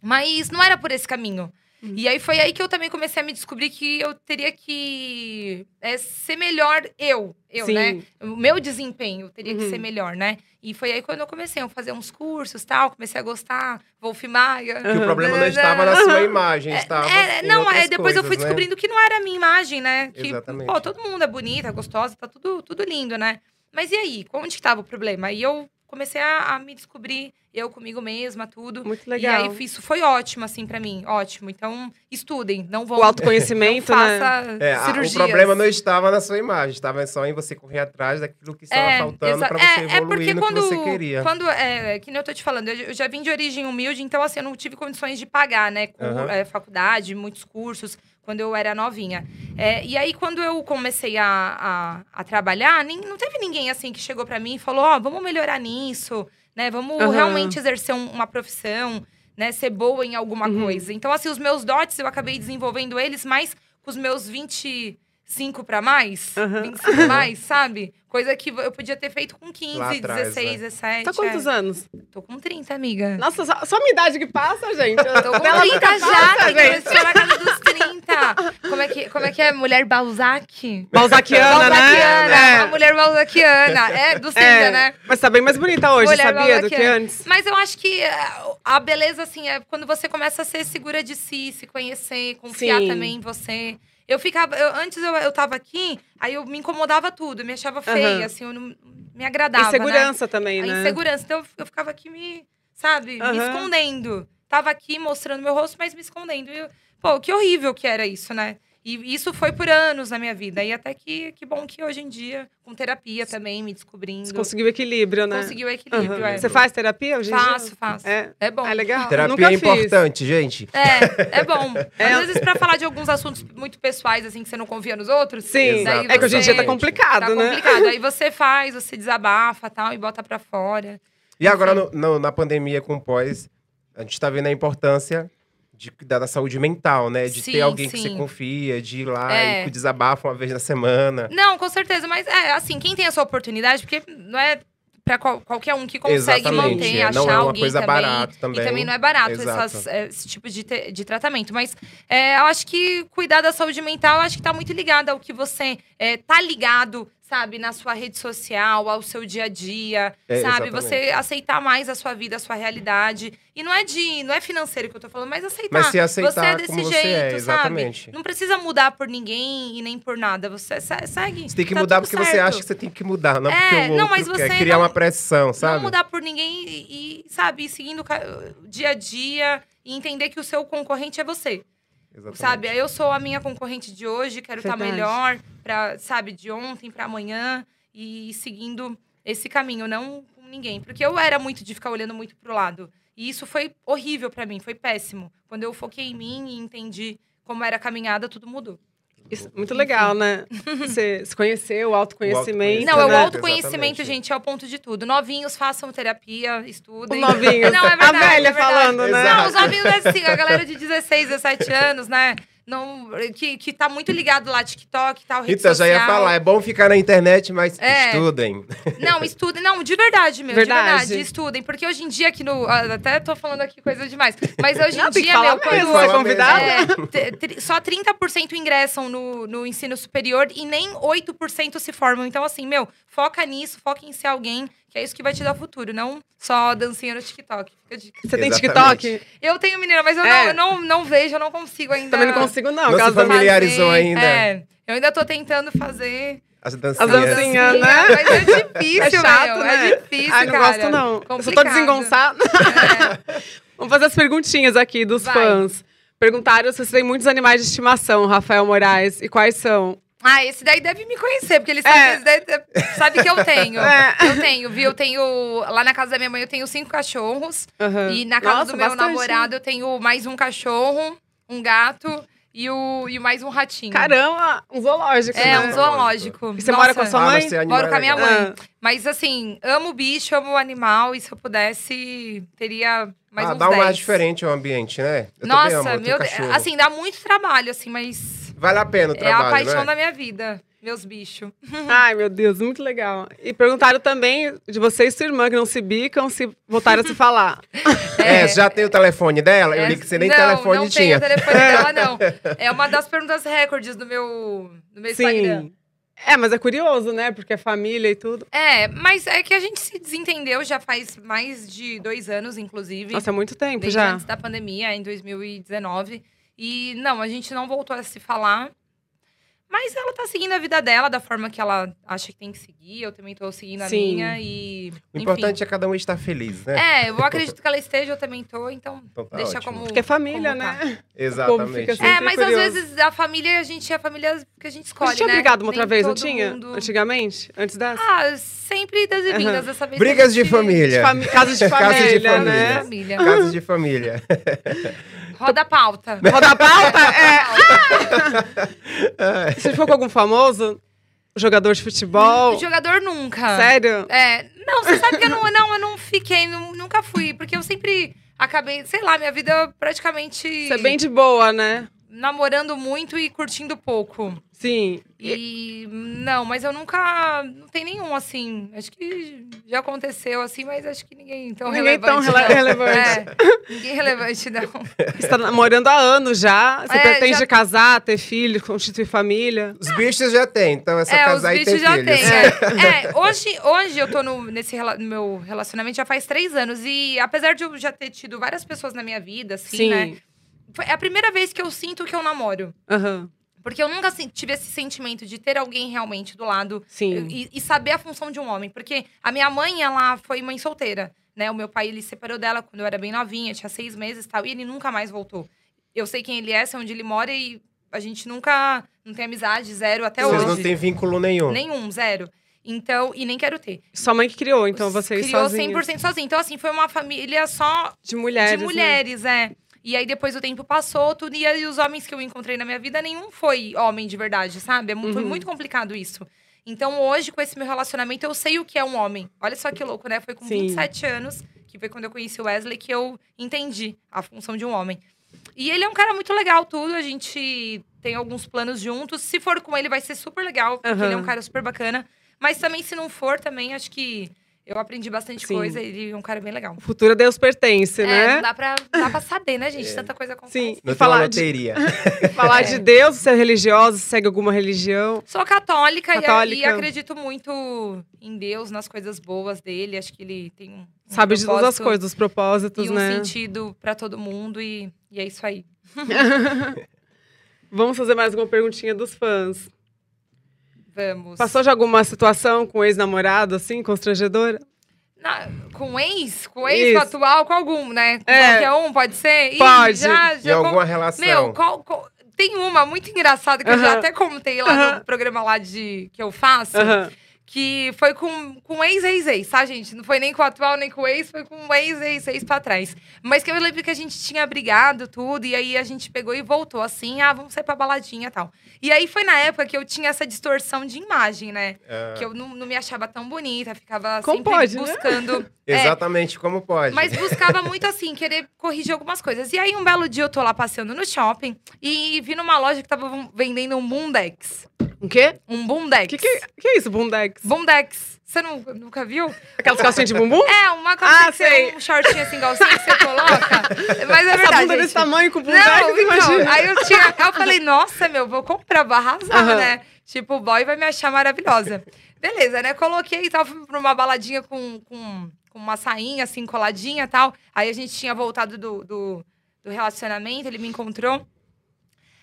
Mas não era por esse caminho. E aí foi aí que eu também comecei a me descobrir que eu teria que é, ser melhor eu, eu, Sim. né? O meu desempenho teria que Uhum. ser melhor, né? E foi aí quando eu comecei a fazer uns cursos tal, comecei a gostar, Wolf Maia. Que o problema não estava na sua imagem, estava É, em não, é, depois eu fui coisas, né? descobrindo que não era a minha imagem, né? Que, Exatamente. pô, todo mundo é bonita, gostosa, tá tudo, tudo lindo, né? Mas e aí? Onde que tava o problema? E eu comecei a, a me descobrir, eu comigo mesma, tudo. Muito E legal. aí isso foi ótimo, assim, pra mim. Ótimo. Então, estudem, não vão. O autoconhecimento, não né? faça É, a- o cirurgias. problema não estava na sua imagem, estava só em você correr atrás daquilo que estava É, faltando para você é, é evoluir porque no quando, que você queria. Quando, é, que nem eu tô te falando, eu eu já vim de origem humilde, então assim, eu não tive condições de pagar, né? Aham. é, faculdade, muitos cursos, quando eu era novinha. É, e aí, quando eu comecei a, a, a trabalhar, nem, não teve ninguém assim que chegou pra mim e falou: Ó, vamos melhorar nisso, né? Vamos Aham. realmente exercer um- uma profissão, né? Ser boa em alguma Uhum. coisa. Então, assim, os meus dotes eu acabei desenvolvendo eles mais com os meus 25 pra mais, Aham. 25 mais, sabe? Coisa que eu podia ter feito com 15, Lá atrás, 16, né? 17. Tá quantos é. anos? Tô com 30, amiga. Nossa, só, só a minha idade que passa, gente. Tô com Ela 30 nunca já, passa, gente. chegar na casa dos 30. Como é que, como é, que é? Mulher Balzac? Balzaquiana, Balzaquiana, né? uma mulher balzaquiana. É, do Cinda, É, né? Mas tá bem mais bonita hoje, Mulher sabia? Do que balzaquiana. antes. Mas eu acho que eh, a beleza, assim, é quando você começa a ser segura de si, se conhecer, confiar Sim. também em você. Eu ficava. eu- antes eu, eu tava aqui, aí eu me incomodava tudo, me achava feia, Aham. assim, eu não me agradava. né? Insegurança também, A né? insegurança. Então eu- ficava aqui me, sabe, me Aham. escondendo. Tava aqui mostrando meu rosto, mas me escondendo. E eu- pô, que horrível que era isso, né? E isso foi por anos na minha vida. E até que, que bom que hoje em dia, com terapia também, me descobrindo, Você conseguiu equilíbrio, né? consegui o equilíbrio. Aham. é. Você faz terapia hoje em dia? Faço, faço. É. É bom. É legal? Terapia Nunca é fiz. importante, gente. É, é bom. É. Às vezes, pra falar de alguns assuntos muito pessoais, assim, que você não confia nos outros. Sim, é que hoje em dia tá complicado, Tá né? complicado. Aí você faz, você desabafa tal, e bota pra fora. E agora, no- no- na pandemia com o pós, a gente está vendo a importância de cuidar da saúde mental, né? De Sim, ter alguém que sim. você confia, de ir lá É. e desabafa uma vez na semana. Não, com certeza, mas é assim, quem tem essa oportunidade, porque não é pra qual- qualquer um que consegue Exatamente, manter, é, achar não é uma alguém coisa também. barata também. E também não é barato essas, é, esse tipo de, te- de tratamento. Mas é, eu acho que cuidar da saúde mental, acho que tá muito ligado ao que você é, tá ligado, sabe, na sua rede social, ao seu dia a dia, É, sabe? exatamente. Você aceitar mais a sua vida, a sua realidade. E não é de. não é financeiro que eu tô falando, mas aceitar. Mas se aceitar você é desse você jeito, é, sabe? exatamente. Não precisa mudar por ninguém e nem por nada. Você se- segue. Você tem que tá mudar porque você certo. acha que você tem que mudar, não É, porque o outro não, mas quer você criar não- uma pressão, sabe? Não mudar por ninguém e, e, sabe, ir seguindo o dia a dia e entender que o seu concorrente é você. Exatamente. Sabe? Eu sou a minha concorrente de hoje, quero estar Verdade. melhor, pra, sabe, de ontem pra amanhã e seguindo esse caminho, não com ninguém. Porque eu era muito de ficar olhando muito pro lado. E isso foi horrível pra mim, foi péssimo. Quando eu foquei em mim e entendi como era a caminhada, tudo mudou. Isso, muito legal, né? Você se conhecer, o autoconhecimento. Não, é o né? autoconhecimento, Exatamente. gente, é o ponto de tudo. Novinhos, façam terapia, estudem. Os novinhos. Não, é a verdade, velha é falando, né? Não, os novinhos, assim, a galera de 16, 17 anos, né? Não, que, que tá muito ligado lá, TikTok e tal, rede Rita, já ia social. falar, é bom ficar na internet, mas É. estudem. Não, estudem. Não, de verdade, meu. Verdade. De verdade, estudem. Porque hoje em dia aqui no... ah, Até tô falando aqui coisa demais. Mas hoje Não, em dia, meu, quando... mesmo, é mesmo. convidada. É, tri- só 30% ingressam no, no ensino superior e nem 8% se formam. Então, assim, meu, foca nisso, foca em ser alguém, que é isso que vai te dar futuro, não só dancinha no TikTok. Você tem Exatamente. TikTok? Eu tenho menina, mas eu, É. não, eu não, não vejo, eu não consigo ainda. Também não consigo, não. Não se causa da- familiar- familiarizou ainda. É, eu ainda tô tentando fazer. As As dancinhas. dancinhas. né? Mas é difícil, É chato, meu. né? É difícil, Ai, não cara. gosto, não. Eu só tô Complicado. desengonçada. É. Vamos fazer as perguntinhas aqui dos Vai. fãs. Perguntaram se você tem muitos animais de estimação, Rafael Moraes, e quais são? Ah, esse daí deve me conhecer, porque ele sabe, É. daí sabe que eu tenho. É. Eu tenho, viu? Eu tenho. Lá na casa da minha mãe eu tenho cinco cachorros. Aham. E na casa Nossa, do meu bastante. namorado eu tenho mais um cachorro, um gato e, o, e mais um ratinho. Caramba, um zoológico, É, né? um zoológico. E você mora com a sua Ah, mãe? é animal Moro com a minha mãe. Ah. Mas assim, amo bicho, amo animal. E se eu pudesse, teria mais ah, uns dá um 10. ar diferente o ambiente, né? Eu Nossa, amo, meu Deus. Assim, dá muito trabalho, assim, mas Vale a pena o é trabalho, a paixão né? da minha vida. Meus bichos. Ai, meu Deus, muito legal. E perguntaram também de você e sua irmã que não se bicam, se voltaram a se falar. É, você já tem o telefone dela? Eu É, li que você nem não, telefone não tinha. tenho o telefone dela, não. É uma das perguntas recordes do meu, do meu Instagram. Sim. É, mas é curioso, né? Porque é família e tudo. É, mas é que a gente se desentendeu já faz mais de dois anos, inclusive. Nossa, é muito tempo desde já. antes da pandemia, em 2019. E não, a gente não voltou a se falar. Mas ela tá seguindo a vida dela da forma que ela acha que tem que seguir. Eu também tô seguindo a Sim. minha e. O importante é cada um estar feliz, né? É, eu acredito que ela esteja, eu também tô, então Então tá deixa ótimo. como. Porque é família, como tá. né? Exatamente. É, mas curioso. às vezes a família, a gente é a família que a gente escolhe, gente tinha né? brigado uma outra Nem vez, não tinha? mundo- Antigamente? Antes dessa? Ah, sempre idas e vindas Aham. dessa vez. Brigas de família. Fami- Casos de Casos de família, né? Família. Casos de família. Roda a pauta. Roda a pauta? É. Você ficou com algum famoso? Jogador de futebol? Jogador nunca. Sério? É, não, você sabe que eu não, não, eu não fiquei, nu- nunca fui, porque eu sempre acabei, sei lá, minha vida praticamente Você é bem de boa, né? Namorando muito e curtindo pouco. Sim. E não, mas eu nunca, não tem nenhum assim. Acho que já aconteceu assim, mas acho que ninguém tão Ninguém tão relevante. rele- não. relevante. É, ninguém relevante não. Você tá namorando há anos já. Você É, pretende já- casar, ter filho, constituir família. Os bichos já tem, então é só É, os casar e ter bichos já filhos. tem. É, É, hoje, hoje eu tô no, nesse no meu relacionamento já faz três anos. E apesar de eu já ter tido várias pessoas na minha vida, assim, Sim. né? Foi a primeira vez que eu sinto que eu namoro. Aham. Porque eu nunca tive esse sentimento de ter alguém realmente do lado Sim. e, e saber a função de um homem. Porque a minha mãe, ela foi mãe solteira, né? O meu pai, ele separou dela quando eu era bem novinha, tinha seis meses e tal, e ele nunca mais voltou. Eu sei quem ele é, sei onde ele mora e a gente nunca não tem amizade, zero até Vocês hoje. não têm vínculo nenhum. Nenhum, zero. Então, e nem quero ter. Sua mãe que criou, então vocês Criou sozinhos. 100% sozinho. Então, assim, foi uma família só De mulheres. de mulheres, é. E aí depois o tempo passou, tudo, e aí os homens que eu encontrei na minha vida, nenhum foi homem de verdade, sabe? É mu- Foi Uhum. muito complicado isso. Então hoje, com esse meu relacionamento, eu sei o que é um homem. Olha só que louco, né? Foi com Sim. 27 anos, que foi quando eu conheci o Wesley, que eu entendi a função de um homem. E ele é um cara muito legal, tudo. A gente tem alguns planos juntos. Se for com ele, vai ser super legal, porque ele é um cara super bacana. Mas também, se não for, também acho que eu aprendi bastante Sim. coisa. Ele é um cara bem legal. O futuro a Deus pertence, É, né? não dá pra, não dá pra saber, né, gente? É. Tanta coisa acontece. Sim. Não E falar de, loteria. falar É. de Deus, você é religiosa, segue alguma religião. Sou católica, e- E, Católica. acredito muito em Deus, nas coisas boas dele. Acho que ele tem um. um Sabe de todas as coisas, dos propósitos, E um né? sentido pra todo mundo. E, e é isso aí. Vamos fazer mais uma perguntinha dos fãs. Vamos. Passou de alguma situação com ex-namorado, assim, constrangedora? Na- com ex? Com ex, com Isso. atual, com algum, né? Com É. Qualquer um, pode ser? Ih, Pode. Já, Em já alguma relação. Meu, qual- qual- tem uma muito engraçada que eu já até contei lá Aham. no programa lá de, que eu faço. Aham. Que foi com, com ex, ex, ex, tá, gente? Não foi nem com o atual, nem com o ex, foi com o ex, ex, ex pra trás. Mas que eu lembro que a gente tinha brigado, tudo, e aí a gente pegou e voltou assim, ah, vamos sair pra baladinha e tal. E aí foi na época que eu tinha essa distorção de imagem, né? Ah, Que eu não, não me achava tão bonita, ficava Como sempre pode, né? buscando. É, Exatamente como pode. mas buscava muito assim, querer corrigir algumas coisas. E aí, um belo dia, eu tô lá passeando no shopping e vi numa loja que tava vendendo um Bundex. O quê? Um Bundex. Que que, que é isso, bundex? Bundex. Você não, nunca viu? Aquelas calcinhas de bumbum? É, uma calça Ah, que você, sei. um shortinho assim, galcinha que você coloca. Mas é Essa verdade, bunda gente. desse tamanho com bundex, Não, imagina. então, aí eu tinha. aí eu falei, nossa, meu, vou comprar, vou arrasar, né? Tipo, o boy vai me achar maravilhosa. Beleza, né? Coloquei e tal, fui pra uma baladinha com, com, com uma sainha, assim, coladinha e tal. Aí a gente tinha voltado do, do, do relacionamento, ele me encontrou.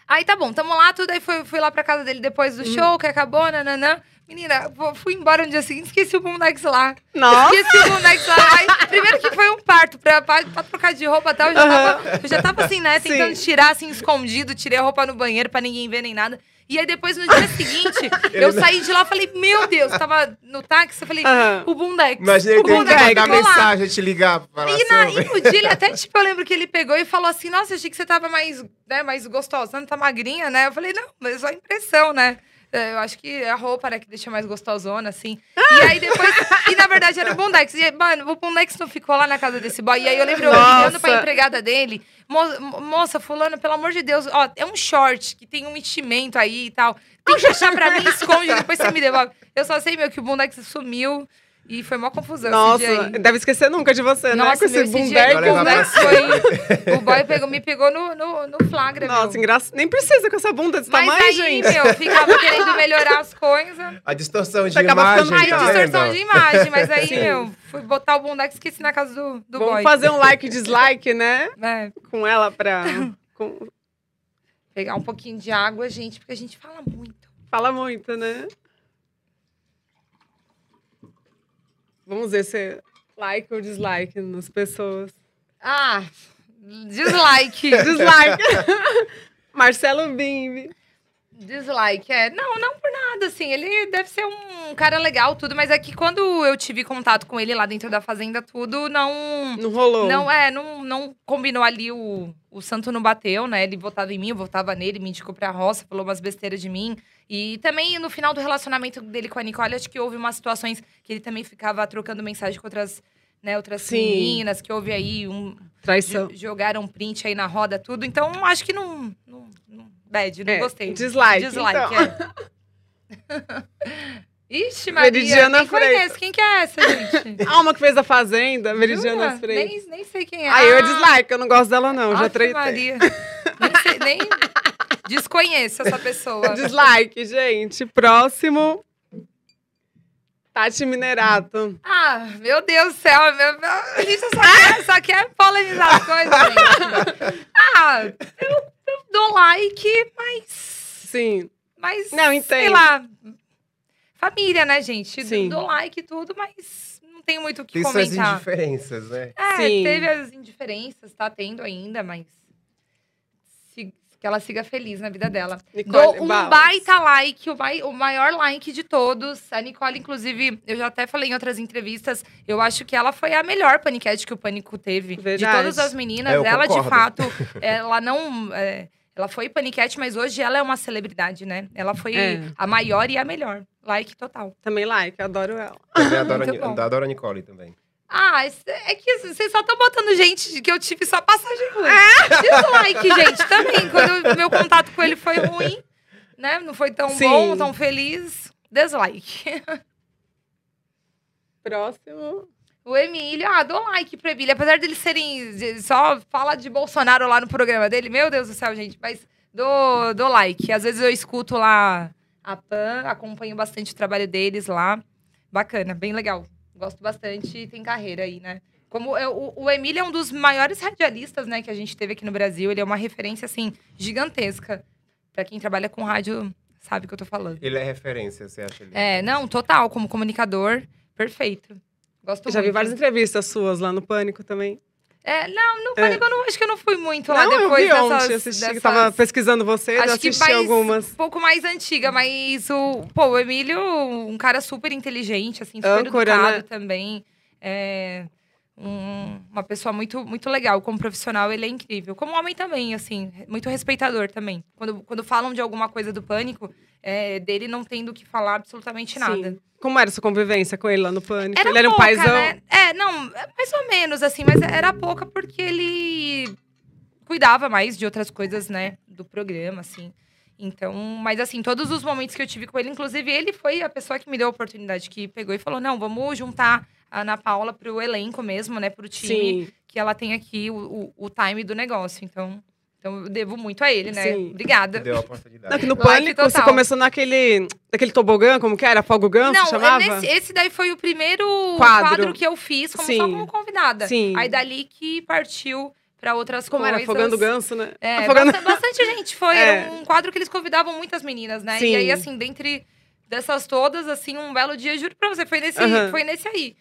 Aí tá bom, tamo lá, tudo. Aí fui, fui lá pra casa dele depois do show, que acabou, nananã. Menina, fui embora no dia seguinte, esqueci o bundex lá. Nossa. Esqueci o bundex lá. Aí, primeiro que foi um parto pra, pra, pra trocar de roupa e tal. Eu já, tava, eu já tava assim, né? Tentando Sim. tirar, assim, escondido. Tirei a roupa no banheiro pra ninguém ver nem nada. E aí depois, no dia seguinte, eu saí de lá e falei, meu Deus, tava no táxi, eu falei, Aham. o bundex. Imagina ele o ter que mandar mensagem, te ligar. Falar E, na, assim, e no dia, ele até, tipo, eu lembro que ele pegou e falou assim, nossa, achei que você tava mais, né, mais gostosa, não tá magrinha, né? Eu falei, não, mas é só impressão, né? É, Eu acho que a roupa, né, que deixa mais gostosona, assim. E aí depois... e na verdade era o Bundex. E, mano, o Bundex não ficou lá na casa desse boy. E aí eu lembro eu ligando pra empregada dele. "Mo- mo- Moça, fulano, pelo amor de Deus, ó, é um short que tem um enchimento aí e tal. Tem que achar pra mim, esconde, depois você me devolve. Eu só sei, meu, que o Bundex sumiu. E foi uma confusão Nossa, esse dia aí. deve esquecer nunca de você, né? Nossa, Com esse meu, esse dia bundex, aí, Vai o levar né? Foi... O boy pegou, me pegou no, no, no flagra, Nossa, meu. engraçado. Nem precisa com essa bunda desse Mas tamanho, aí, gente. meu, ficava querendo melhorar as coisas. A distorção de imagem, ficando Aí, tá distorção vendo? de imagem. Mas aí, Sim. meu, fui botar o bundex e esqueci na casa do, do Vamos boy. fazer um like e dislike, né? É, Com ela pra... com- pegar um pouquinho de água, gente, porque a gente fala muito. Fala muito, né? Vamos ver se like ou dislike nas pessoas. Ah, dislike. Dislike. Marcelo Bimbi. Dislike, é. Não, não por nada, assim. Ele deve ser um cara legal, tudo, mas é que quando eu tive contato com ele lá dentro da fazenda, tudo, não. Não rolou. Não, é, não, não combinou ali o, o santo não bateu, né? Ele votava em mim, eu votava nele, me indicou pra roça, falou umas besteiras de mim. E também no final do relacionamento dele com a Nicole, acho que houve umas situações que ele também ficava trocando mensagem com outras, né, outras Sim. meninas, que houve aí um. Traição. jo- Jogaram print aí na roda, tudo. Então, acho que não. não, não bad, não É, gostei. dislike, Dislike, então. é. Ixi, Maria, Meridiana quem Freitas. conhece? Quem que é essa, gente? Alma que fez a Fazenda, Meridiana Jura? Freitas. Nem, nem sei quem é. Aí eu Ah, dislike, eu não gosto dela não, já treitei. Maria. Nem, sei, nem desconheço essa pessoa. Dislike, gente. Próximo. Tati Minerato. Ah, meu Deus do céu. Meu, meu, a gente só quer, só quer polemizar as coisas, gente. Ah, eu, eu dou like, mas... Sim. mas Não, Sei entendo. lá. Família, né, gente? Sim. Dou like e tudo, mas não tenho muito o que Tem suas comentar. indiferenças, né? É, Sim. teve as indiferenças, tá tendo ainda, mas que ela siga feliz na vida dela. Nicole Dou um Barros. baita like, o, mai- o maior like de todos. A Nicole, inclusive, eu já até falei em outras entrevistas, eu acho que ela foi a melhor paniquete que o Pânico teve. Verdade. De todas as meninas, É, ela de concordo. fato, ela não. é, ela foi paniquete, mas hoje ela é uma celebridade, né? Ela foi É. a maior e a melhor. Like total. Também like, adoro ela. Também adoro, a adoro a Nicole também. Ah, é que vocês só estão botando gente que eu tive só passagem ruim. Dislike, gente, também. Quando o meu contato com ele foi ruim, né? Não foi tão Sim. bom, tão feliz. Dislike. Próximo. O Emílio, ah, dou like pro Emílio. Apesar dele serem. de- Só fala de Bolsonaro lá no programa dele. Meu Deus do céu, gente. Mas dou, dou like. Às vezes eu escuto lá a Pan, acompanho bastante o trabalho deles lá. Bacana, bem legal. Gosto bastante e tem carreira aí, né? Como eu- o, o Emílio é um dos maiores radialistas, né, que a gente teve aqui no Brasil. Ele é uma referência, assim, gigantesca. Pra quem trabalha com rádio, sabe o que eu tô falando. Ele é referência, você acha? Ele É, não, total. Como comunicador, perfeito. Gosto Já vi muito. várias entrevistas suas lá no Pânico também. É, não, no É. Pânico eu não, acho que eu não fui muito lá não, depois eu vi dessas... ontem, assisti, dessas- tava pesquisando você, eu Acho que assisti mais, algumas. um pouco mais antiga, mas o, pô, o Emílio, um cara super inteligente, assim, super Âncora, educado né? também. É um- uma pessoa muito, muito legal. Como profissional, ele é incrível. Como homem também, assim, muito respeitador também. Quando, quando falam de alguma coisa do pânico, é, dele não tendo que falar absolutamente nada. Sim. Como era a sua convivência com ele lá no Pânico? Era ele era um pouca, paizão. né? É, não, mais ou menos, assim, mas era pouca porque ele cuidava mais de outras coisas, né, do programa, assim. Então, mas assim, todos os momentos que eu tive com ele, inclusive ele foi a pessoa que me deu a oportunidade, que pegou e falou: não, vamos juntar a Ana Paula pro elenco mesmo, né, pro time, Sim. que ela tem aqui o, o, o time do negócio. Então, então, eu devo muito a ele, né? Sim. Obrigada. Deu a Não, oportunidade. que no Like Pânico você começou naquele daquele tobogã, como que era? Fogo Ganso, Não, chamava? nesse- esse daí foi o primeiro Quadro. quadro, que eu fiz como, Sim. só como convidada. Sim. Aí dali que partiu pra outras Como coisas. era? Afogando o Ganso, né? É, Afogando... bastante, bastante gente foi. É. Um quadro que eles convidavam muitas meninas, né? Sim. E aí, assim, dentre dessas todas, assim, um belo dia, juro pra você, foi nesse, Aham. foi nesse aí.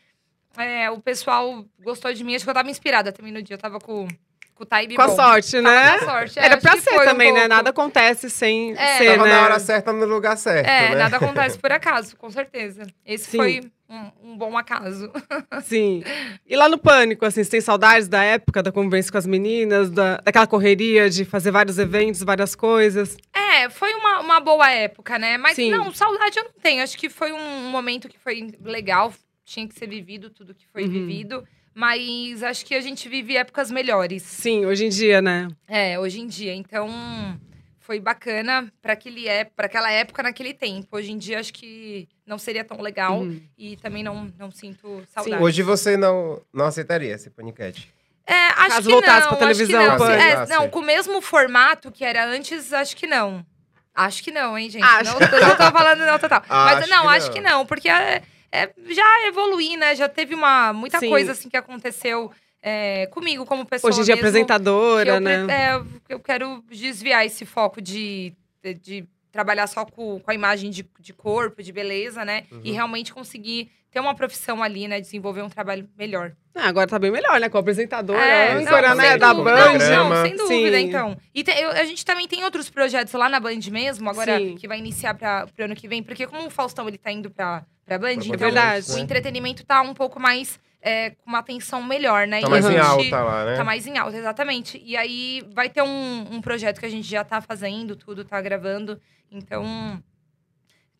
É, o pessoal gostou de mim, acho que eu tava inspirada também no dia. Eu tava com, com o time Com a bom. sorte, Tava né? com a sorte. é, Era pra ser foi um também, né? pouco. Nada acontece sem É. ser, Tava né? na hora certa, no lugar certo, É, né? nada acontece por acaso, com certeza. Esse Sim. foi um, um bom acaso. Sim. E lá no Pânico, assim, você tem saudades da época da convivência com as meninas, da, daquela correria de fazer vários eventos, várias coisas? É, foi uma, uma boa época, né? Mas Sim. não, saudade eu não tenho. Acho que foi um momento que foi legal, tinha que ser vivido tudo que foi Uhum. vivido. Mas acho que a gente vive épocas melhores. Sim, hoje em dia, né? É, hoje em dia. Então, foi bacana para aquele é, para aquela época naquele tempo. Hoje em dia acho que não seria tão legal Uhum. e também não, não sinto saudade. Hoje você não, não aceitaria esse paniquete. É, acho Caso que voltasse não, pra acho televisão, que não. É, Ah, não, sim. com o mesmo formato que era antes, acho que não. Acho que não, hein, gente? Acho. Não, tô- não tô falando não total. Mas Acho não, que acho não. que não, porque é, é- já evoluí, né? Já teve uma, muita Sim. coisa assim que aconteceu é, comigo como pessoa. Hoje em dia, mesmo, apresentadora, eu, né? é, eu quero desviar esse foco de, de, de trabalhar só com, com a imagem de, de corpo, de beleza, né? E Uhum. realmente conseguir ter uma profissão ali, né? Desenvolver um trabalho melhor. Ah, agora tá bem melhor, né? Com a apresentadora, É, âncora, não, né? sem Da dúvida. Band. Não, sem dúvida, Sim. então. E te- eu- a gente também tem outros projetos lá na Band mesmo, agora Sim. que vai iniciar para o ano que vem, porque como o Faustão ele tá indo pra, pra Band, Pra então verdade. o entretenimento tá um pouco mais é, com uma atenção melhor, né? Tá E mais a em alta lá, né? Tá mais em alta, exatamente. E aí vai ter um, um projeto que a gente já tá fazendo, tudo tá gravando. Então.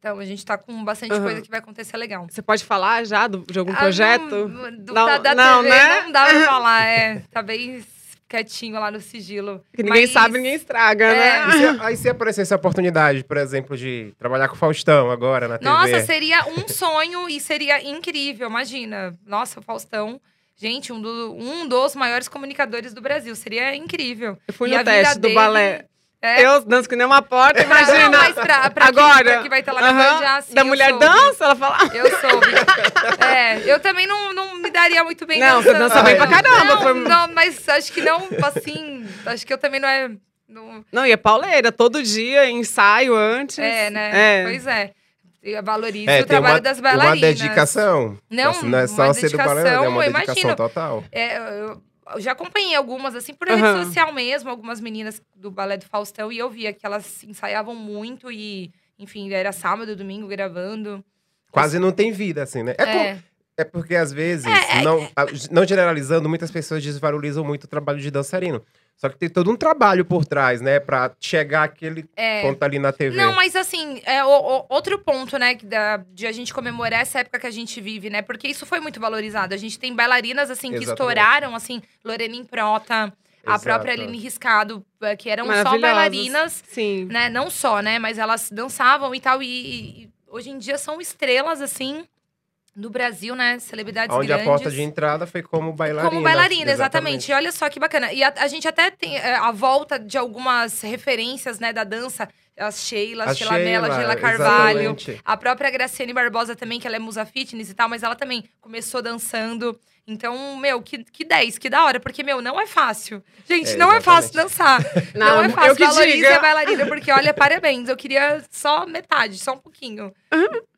Então, a gente tá com bastante Aham. coisa que vai acontecer legal. Você pode falar já do- de algum Ah, projeto? não, do- Não, da, da não, TV, né? não dá pra falar, é. Tá bem quietinho lá no sigilo. Que ninguém Mas- sabe, ninguém estraga, É. né? E se- aí se aparecesse a oportunidade, por exemplo, de trabalhar com o Faustão agora na TV. Nossa, seria um sonho e seria incrível, imagina. Nossa, o Faustão, gente, um, do- um dos maiores comunicadores do Brasil. Seria incrível. Eu fui E no teste do dele- balé. É. Eu danço que nem uma porta, imagina. Não, mas pra, pra Agora, quem, pra que vai estar lá aham, Band, já, assim, da mulher soube. dança, ela fala. Eu soube. é, eu também não, não me daria muito bem Não, você dançando. dança bem pra caramba, Não, foi- não, mas acho que não, assim, acho que eu também não é... Não, Não, e é pauleira, todo dia, ensaio antes. é, né? É. Pois é. Eu valorizo É, o trabalho uma, das uma bailarinas. dedicação. Não, Nossa, não é só uma ser do balé, não, é uma dedicação, imagino. total. É, eu já acompanhei algumas, assim, por Aham. rede social mesmo, algumas meninas do balé do Faustão, e eu via que elas ensaiavam muito e, enfim, era sábado, domingo gravando. Quase não tem vida, assim, né? É, É, como- É porque, às vezes, É, é- não, não generalizando, muitas pessoas desvalorizam muito o trabalho de dançarino. Só que tem todo um trabalho por trás, né? Pra chegar aquele É. ponto ali na TV. Não, mas assim, é o- o- outro ponto, né, que da, de a gente comemorar essa época que a gente vive, né? Porque isso foi muito valorizado. A gente tem bailarinas, assim, que estouraram, assim, Lorena Improta, a Exato. própria Aline Riscado, eh, que eram só bailarinas, Sim. né? Não só, né? Mas elas dançavam e tal. E, e- e hoje em dia são estrelas, assim, do Brasil, né? Celebridades Onde grandes. a porta de entrada foi como bailarina. Como bailarina, exatamente. E olha só que bacana. E a, a gente até tem é, a volta de algumas referências, né, da dança. As Sheila, A Sheila Mello, Sheila, Sheila Carvalho. exatamente. A própria Graciane Barbosa também, que ela é musa fitness e tal, mas ela também começou dançando. Então, meu, que, que 10, que da hora. Porque, meu, não é fácil. Gente, É, não é fácil exatamente. dançar. Não, Não, é eu fácil. que Valorize diga. a bailarina, porque, olha, parabéns. Eu queria só metade, só um pouquinho.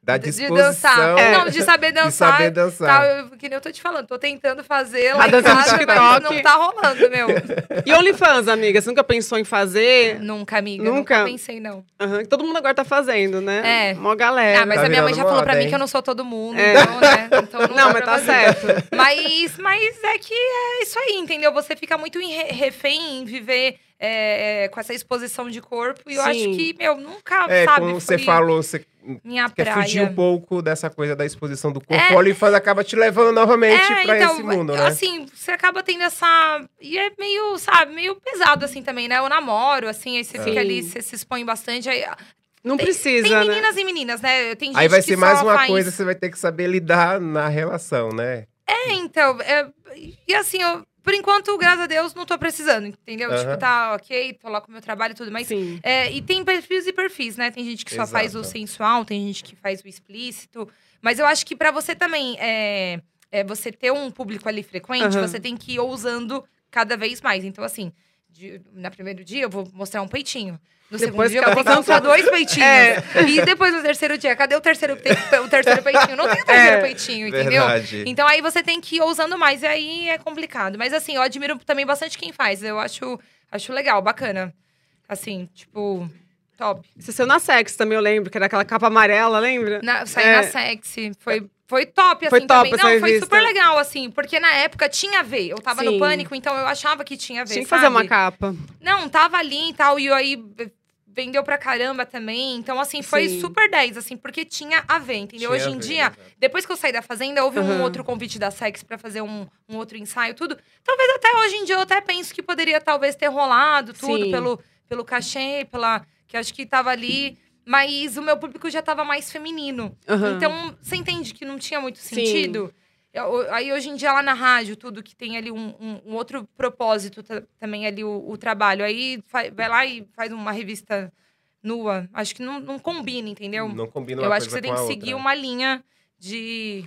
Da de disposição. dançar. É. Não, de saber De dançar. saber Tal, dançar. eu, que nem eu tô te falando, tô tentando fazer lá A em dança do casa, mas não tá rolando, meu. E OnlyFans, amiga? Você nunca pensou em fazer? Nunca, amiga. Nunca? Nunca pensei, não. Que todo mundo agora tá fazendo, né? É. Mó galera. Ah, mas Tá a minha mãe já falou moda, pra mim hein? que eu não sou todo mundo, É. então, né? Então não, Não, dá mas pra tá fazer. certo. Mas, mas é que é isso aí, entendeu? Você fica muito em re- refém em viver é, é, com essa exposição de corpo. E eu Sim. acho que, meu, nunca, É, sabe, como você falou, você minha quer fugir praia. um pouco dessa coisa da exposição do corpo. É. O OnlyFans acaba te levando novamente pra esse mundo, né? assim, você acaba tendo essa... E é meio, sabe, meio pesado, assim, também, né? Eu namoro, assim, aí você Sim. fica ali, você se expõe bastante. Aí, Não tem, precisa, tem né? meninas e meninas, né? Tem gente Aí vai ser mais uma faz- coisa que você vai ter que saber lidar na relação, né? É, então, é, e assim, eu, por enquanto, graças a Deus, não tô precisando, entendeu? Aham. Tipo, tá ok, tô lá com o meu trabalho e tudo, mas. Sim. é, e tem perfis e perfis, né? Tem gente que só faz o Exato. sensual, tem gente que faz o explícito. Mas eu acho que pra você também, é, é, você ter um público ali frequente, Aham. você tem que ir ousando cada vez mais. Então, assim, de, na primeiro dia eu vou mostrar um peitinho. No Depois segundo dia eu vou mostrar dois peitinhos. É. E depois no terceiro dia, cadê o terceiro, o terceiro peitinho? Não tem o terceiro É. peitinho, entendeu? Verdade. Então aí você tem que ir ousando mais, e aí é complicado. Mas assim, eu admiro também bastante quem faz. Eu acho, acho legal, bacana. Assim, tipo, top. Você saiu na Sex também, eu lembro, que era aquela capa amarela, lembra? Na, sair É. na sexy. Foi, foi top, assim, Foi top também. essa Não, foi revista. super legal, assim, porque na época tinha a ver. Eu tava Sim. no pânico, então eu achava que tinha a ver. Tinha que fazer uma capa. Não, tava ali e tal, e aí vendeu pra caramba também. Então, assim, foi Sim. super 10, assim, porque tinha a ver, entendeu? Tinha Hoje em ver, dia, exato. depois que eu saí da Fazenda, houve um Aham. outro convite da Sex pra fazer um, um outro ensaio, tudo. Talvez até hoje em dia eu até penso que poderia talvez ter rolado tudo Sim. pelo, pelo cachê, pela. Que acho que tava ali. Mas o meu público já tava mais feminino. Aham. Então, você entende que não tinha muito Sim. sentido? Eu- Aí, hoje em dia, lá na rádio, tudo que tem ali um, um- um outro propósito ta- também ali, o, o trabalho. Aí, vai lá e faz uma revista nua. Acho que não, não combina, entendeu? Não combina uma Eu acho que você tem que seguir outra. uma linha de...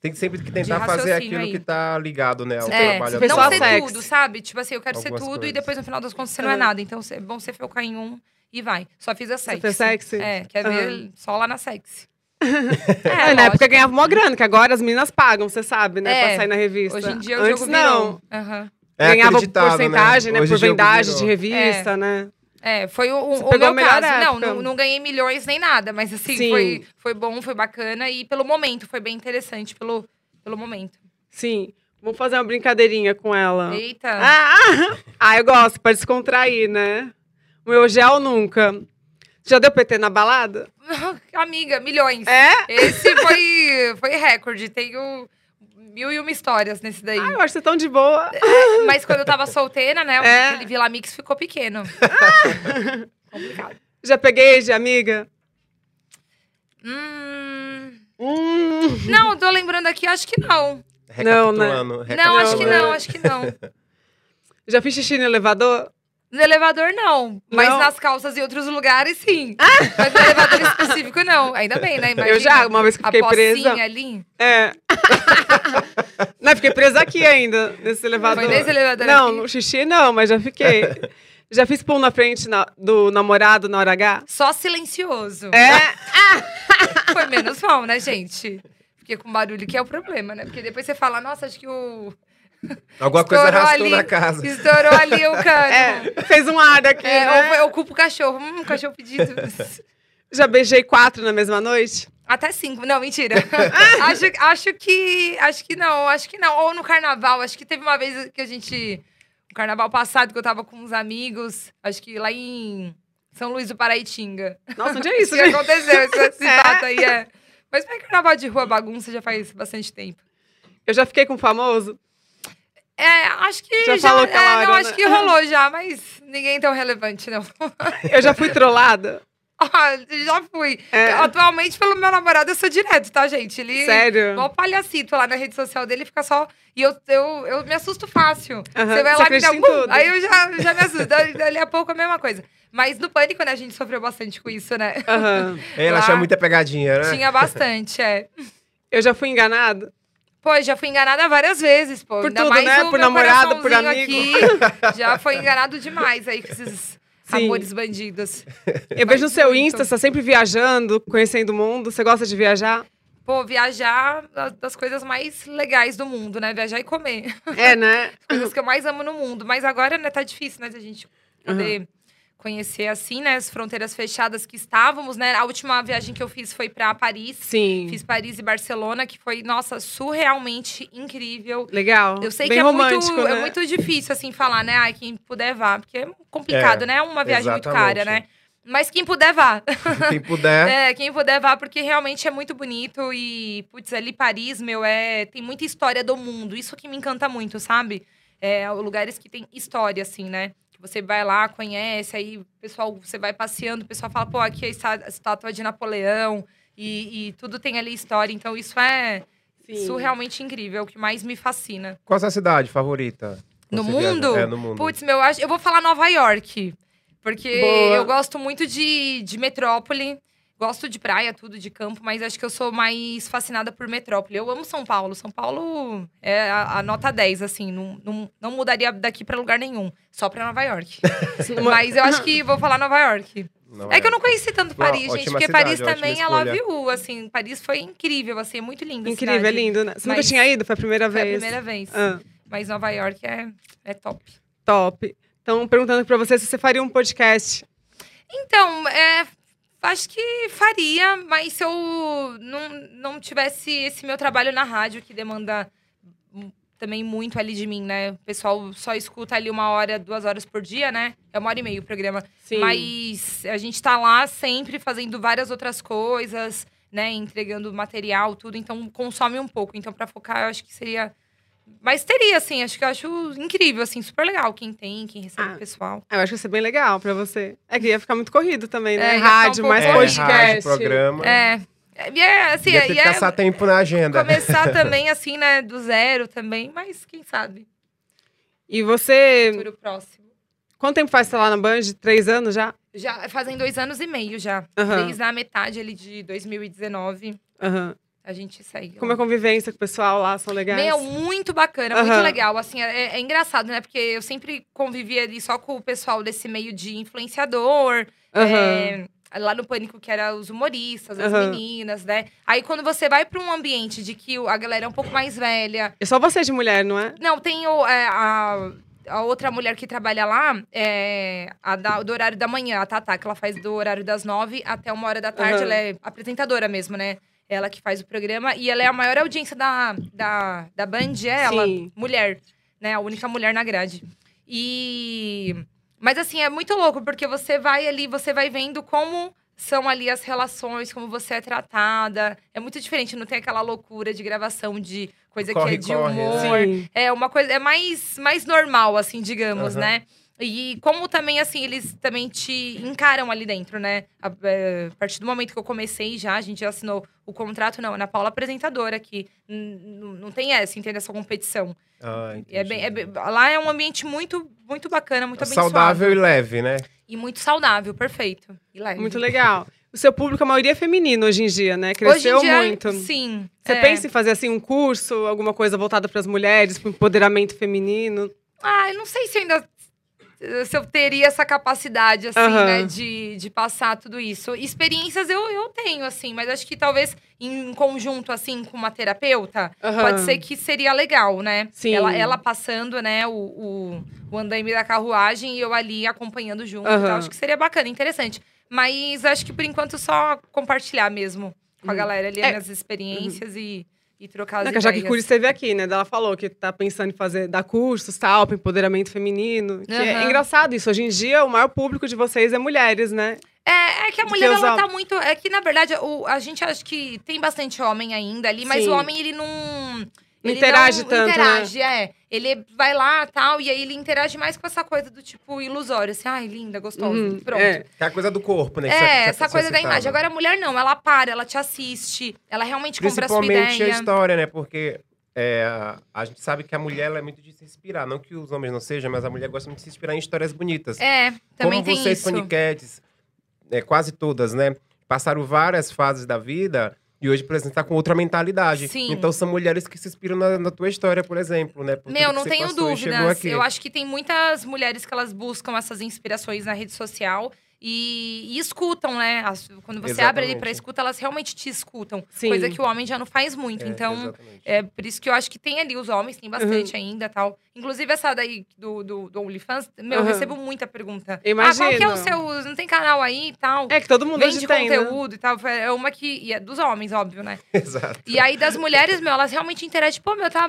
Tem que sempre que tentar fazer aquilo aí. que tá ligado, né? Ao É, trabalho não ser tudo, sabe? Tipo assim, eu quero Algumas ser tudo e coisas. depois, no final das contas, você não é nada. Então, é bom você focar em um e vai. Só fiz a Você sexy. fez sexy? É, quer Aham. ver só lá na sexy. É, na época lógico. ganhava mó grana, que agora as meninas pagam, você sabe, né? É, pra sair na revista. Hoje em dia o Antes jogo não. Aham. É ganhava ditado, porcentagem, né? Hoje por vendagem de revista, né? É, foi o, Você o meu melhor caso. Não, não, não ganhei milhões nem nada, mas assim, Sim. foi, foi bom, foi bacana. E pelo momento, foi bem interessante pelo, pelo momento. Sim. Vou fazer uma brincadeirinha com ela. Eita. Ah, ah, eu gosto, pra descontrair, né? O meu gel nunca. Já deu PT na balada? Amiga, milhões. É? Esse foi, foi recorde. Tenho mil e uma histórias nesse daí. Ah, eu acho você tão de boa. É, mas quando eu tava solteira, né? É. Aquele Vila Mix ficou pequeno. Complicado. Já peguei de amiga? Hum, Hum. não, tô lembrando aqui, acho que não. Não, né? Não, acho que não, acho que não. Já fiz xixi no elevador? No elevador, não. Mas Não? nas calças e outros lugares, sim. Mas no elevador específico, não. Ainda bem, né? Imagina. Eu já, uma vez que a fiquei presa. ali. É. não, fiquei presa aqui ainda, nesse elevador. Foi nesse elevador Não, aqui? no xixi não, mas já fiquei. já fiz pum na frente na- do namorado na hora H? Só silencioso. É. Foi menos mal, né, gente? Porque com barulho que é o problema, né? Porque depois você fala, nossa, acho que o. Alguma coisa Estourou arrastou ali. na casa. Estourou ali o cano. É, fez um ar aqui, É, né? eu culpo o cachorro. Hum, cachorro pedido. Já beijei quatro na mesma noite? Até cinco. Não, mentira. acho, acho que. Acho que não, acho que não. Ou no carnaval. Acho que teve uma vez que a gente. No carnaval passado, que eu tava com uns amigos. Acho que lá em São Luís do Paraitinga. Nossa, onde é isso, que gente? aconteceu, esse, esse fato aí é. Mas pra carnaval de rua bagunça já faz bastante tempo. Eu já fiquei com o famoso. É, acho que Já já. falou é, aquela não, acho né? que rolou já, mas ninguém tão relevante, não. Eu já fui trollada. Ah, já fui. É. Atualmente, pelo meu namorado, eu sou direto, tá, gente? Ele. Sério? Igual palhacito lá na rede social dele, fica só. E eu, eu, eu me assusto fácil. Aham, Você vai você lá e me dá um. tudo. Aí eu já, já me assusto. Dali a pouco é a mesma coisa. Mas no pânico, né, a gente sofreu bastante com isso, né? Aham. Ela Lá- achou muita pegadinha, né? Tinha bastante, é. Eu já fui enganada. Pô, já fui enganada várias vezes, pô. Por Ainda tudo, mais né? Por namorado, por coraçãozinho Aqui, já foi enganado demais aí com esses Sim. amores bandidos. Eu vejo no seu muito. Insta, você tá sempre viajando, conhecendo o mundo. Você gosta de viajar? Pô, viajar das coisas mais legais do mundo, né? Viajar e comer. É, né? coisas que eu mais amo no mundo. Mas agora, né, tá difícil, né, da gente poder conhecer assim, né, as fronteiras fechadas que estávamos, né? A última viagem que eu fiz foi pra Paris. Sim. Fiz Paris e Barcelona, que foi, nossa, surrealmente incrível. Legal. Eu sei Bem que é romântico, muito, né? é muito difícil, assim, falar, né? Ai, quem puder vá. Porque é complicado, É, né? É uma viagem muito cara, né? Mas quem puder vá. Quem puder. É, quem puder vá, porque realmente é muito bonito. E, putz, ali Paris, meu, é, tem muita história do mundo. Isso que me encanta muito, sabe? É, lugares que tem história, assim, né? Que você vai lá, conhece, aí o pessoal, você vai passeando, o pessoal fala, pô, aqui é a está- a estátua de Napoleão. E, e tudo tem ali história. Então, isso é Sim. surrealmente incrível, é o que mais me fascina. Qual a sua cidade favorita? No mundo? É, no mundo. Putz, meu, eu vou falar Nova York. Porque Boa. eu gosto muito de, de metrópole. Gosto de praia, tudo, de campo, mas acho que eu sou mais fascinada por metrópole. Eu amo São Paulo. São Paulo é a, a nota 10, assim. Não, não, não mudaria daqui pra lugar nenhum. Só pra Nova York. mas eu acho que vou falar Nova York. Não É que eu não conheci tanto Paris, gente. ótima Porque cidade, Paris também é love you, assim. Paris foi incrível, assim. É muito lindo. Incrível, é cidade. lindo, né? Você nunca Mas tinha ido? Foi a primeira Foi a vez? primeira vez. Ah, Mas Nova York é, é top. top. Então, perguntando pra você se você faria um podcast. Então, é, acho que faria, mas se eu não, não tivesse esse meu trabalho na rádio, que demanda também muito ali de mim, né? O pessoal só escuta ali uma hora, duas horas por dia, né? É uma hora e meia o programa. Sim. Mas a gente tá lá sempre fazendo várias outras coisas, né? Entregando material, tudo. Então, consome um pouco. Então, pra focar, eu acho que seria... Mas teria, assim. Acho que eu acho incrível, assim. Super legal. Quem tem, quem recebe Ah, o pessoal. Eu acho que ia ser bem legal pra você. É que ia ficar muito corrido também, né? É, um rádio, pouco mais É, corrido. rádio, podcast. programa. É. E é, assim, Ia ter que é caçar tempo na agenda. começar também, assim, né, do zero também, mas quem sabe, E você. futuro próximo. Quanto tempo faz que tá lá na Band? Três anos já? Já fazem dois anos e meio já. Aham. Desde a metade ali de 2019, Aham. A gente segue. Como é a convivência com o pessoal lá? São legais? Meu, muito bacana, muito Aham. legal. Assim, é, é engraçado, né? Porque eu sempre convivi ali só com o pessoal desse meio de influenciador. Aham. é, lá no Pânico, que era os humoristas, as Aham. meninas, né? Aí quando você vai pra um ambiente de que a galera é um pouco mais velha, É só você de mulher, não é? Não, tem o, é, a, a outra mulher que trabalha lá, é, a da- do horário da manhã, a Tatá, que ela faz do horário das nove até uma hora da tarde. Aham. Ela é apresentadora mesmo, né? Ela que faz o programa. E ela é a maior audiência da, da, da Band, é ela, Sim. mulher. Né? A única mulher na grade. E... Mas assim, é muito louco, porque você vai ali, você vai vendo como são ali as relações, como você é tratada. É muito diferente, não tem aquela loucura de gravação de coisa que Corre, é de corre, humor. Sim. É uma coisa, é mais, mais normal, assim, digamos, Aham. né? E como também, assim, eles também te encaram ali dentro, né? A, é, a partir do momento que eu comecei já, a gente já assinou o contrato, não, Ana Paula apresentadora aqui. Não tem essa, entende? Essa competição. Ah, É bem, é bem- lá é um ambiente muito, muito bacana, muito abençoado. Saudável e leve, né? E muito saudável, perfeito. E leve. Muito legal. O seu público, a maioria é feminino hoje em dia, né? Cresceu Hoje em dia, muito. Sim. Você é. pensa em fazer assim um curso, alguma coisa voltada para as mulheres, para o empoderamento feminino? Ah, eu não sei se ainda. Se eu teria essa capacidade, assim, Aham. né, de, de passar tudo isso. Experiências eu, eu tenho, assim, mas acho que talvez em conjunto, assim, com uma terapeuta, Aham. pode ser que seria legal, né? Sim. Ela, ela passando, né, o, o, o andaime da carruagem e eu ali acompanhando junto. e Aham. tal. Acho que seria bacana, interessante. Mas acho que por enquanto só compartilhar mesmo com a Uhum. galera ali, É. as minhas experiências e, e trocar as Não, que a Jaque ideias. Cury esteve aqui, né? Ela falou que tá pensando em fazer, dar cursos, tal, para empoderamento feminino. Que é engraçado isso. Hoje em dia, o maior público de vocês é mulheres, né? É, é que a mulher, que ela tá muito. É que, na verdade, o, a gente acha que tem bastante homem ainda ali, mas Sim. o homem, ele não. Ele interage não tanto, né? interage, é. Ele vai lá tal, e aí ele interage mais com essa coisa do tipo ilusório, assim, ai, linda, gostosa. Uhum, Pronto. é. É a coisa do corpo, né? você- É, essa coisa da imagem. Agora a mulher não, ela para, ela te assiste, ela realmente compra a sua Principalmente a ideia. história, né? Porque é, a gente sabe que a mulher ela é muito de se inspirar. Não que os homens não sejam, mas a mulher gosta muito de se inspirar em histórias bonitas. É, também Como tem vocês, isso. paniquetes, é, quase todas, né? Passaram várias fases da vida e hoje, por exemplo, tá com outra mentalidade. Sim. Então são mulheres que se inspiram na, na tua história, por exemplo, né? Por Meu, não tenho dúvidas. Eu acho que tem muitas mulheres que elas buscam essas inspirações na rede social e, e escutam, né? As- quando você abre ali pra Exatamente. escuta, elas realmente te escutam. Sim. Coisa que o homem já não faz muito. É, então, exatamente. é por isso que eu acho que tem ali os homens, tem bastante Uhum. ainda tal. Inclusive, essa daí do, do, do OnlyFans, meu, eu Uhum. recebo muita pergunta. Imagino. Ah, qual que é o seu. Não tem canal aí e tal? É que todo mundo Vende hoje tem, né? conteúdo e tal. É uma que. E é dos homens, óbvio, né? Exato. E aí, das mulheres, meu, elas realmente interagem. Pô, meu, tá,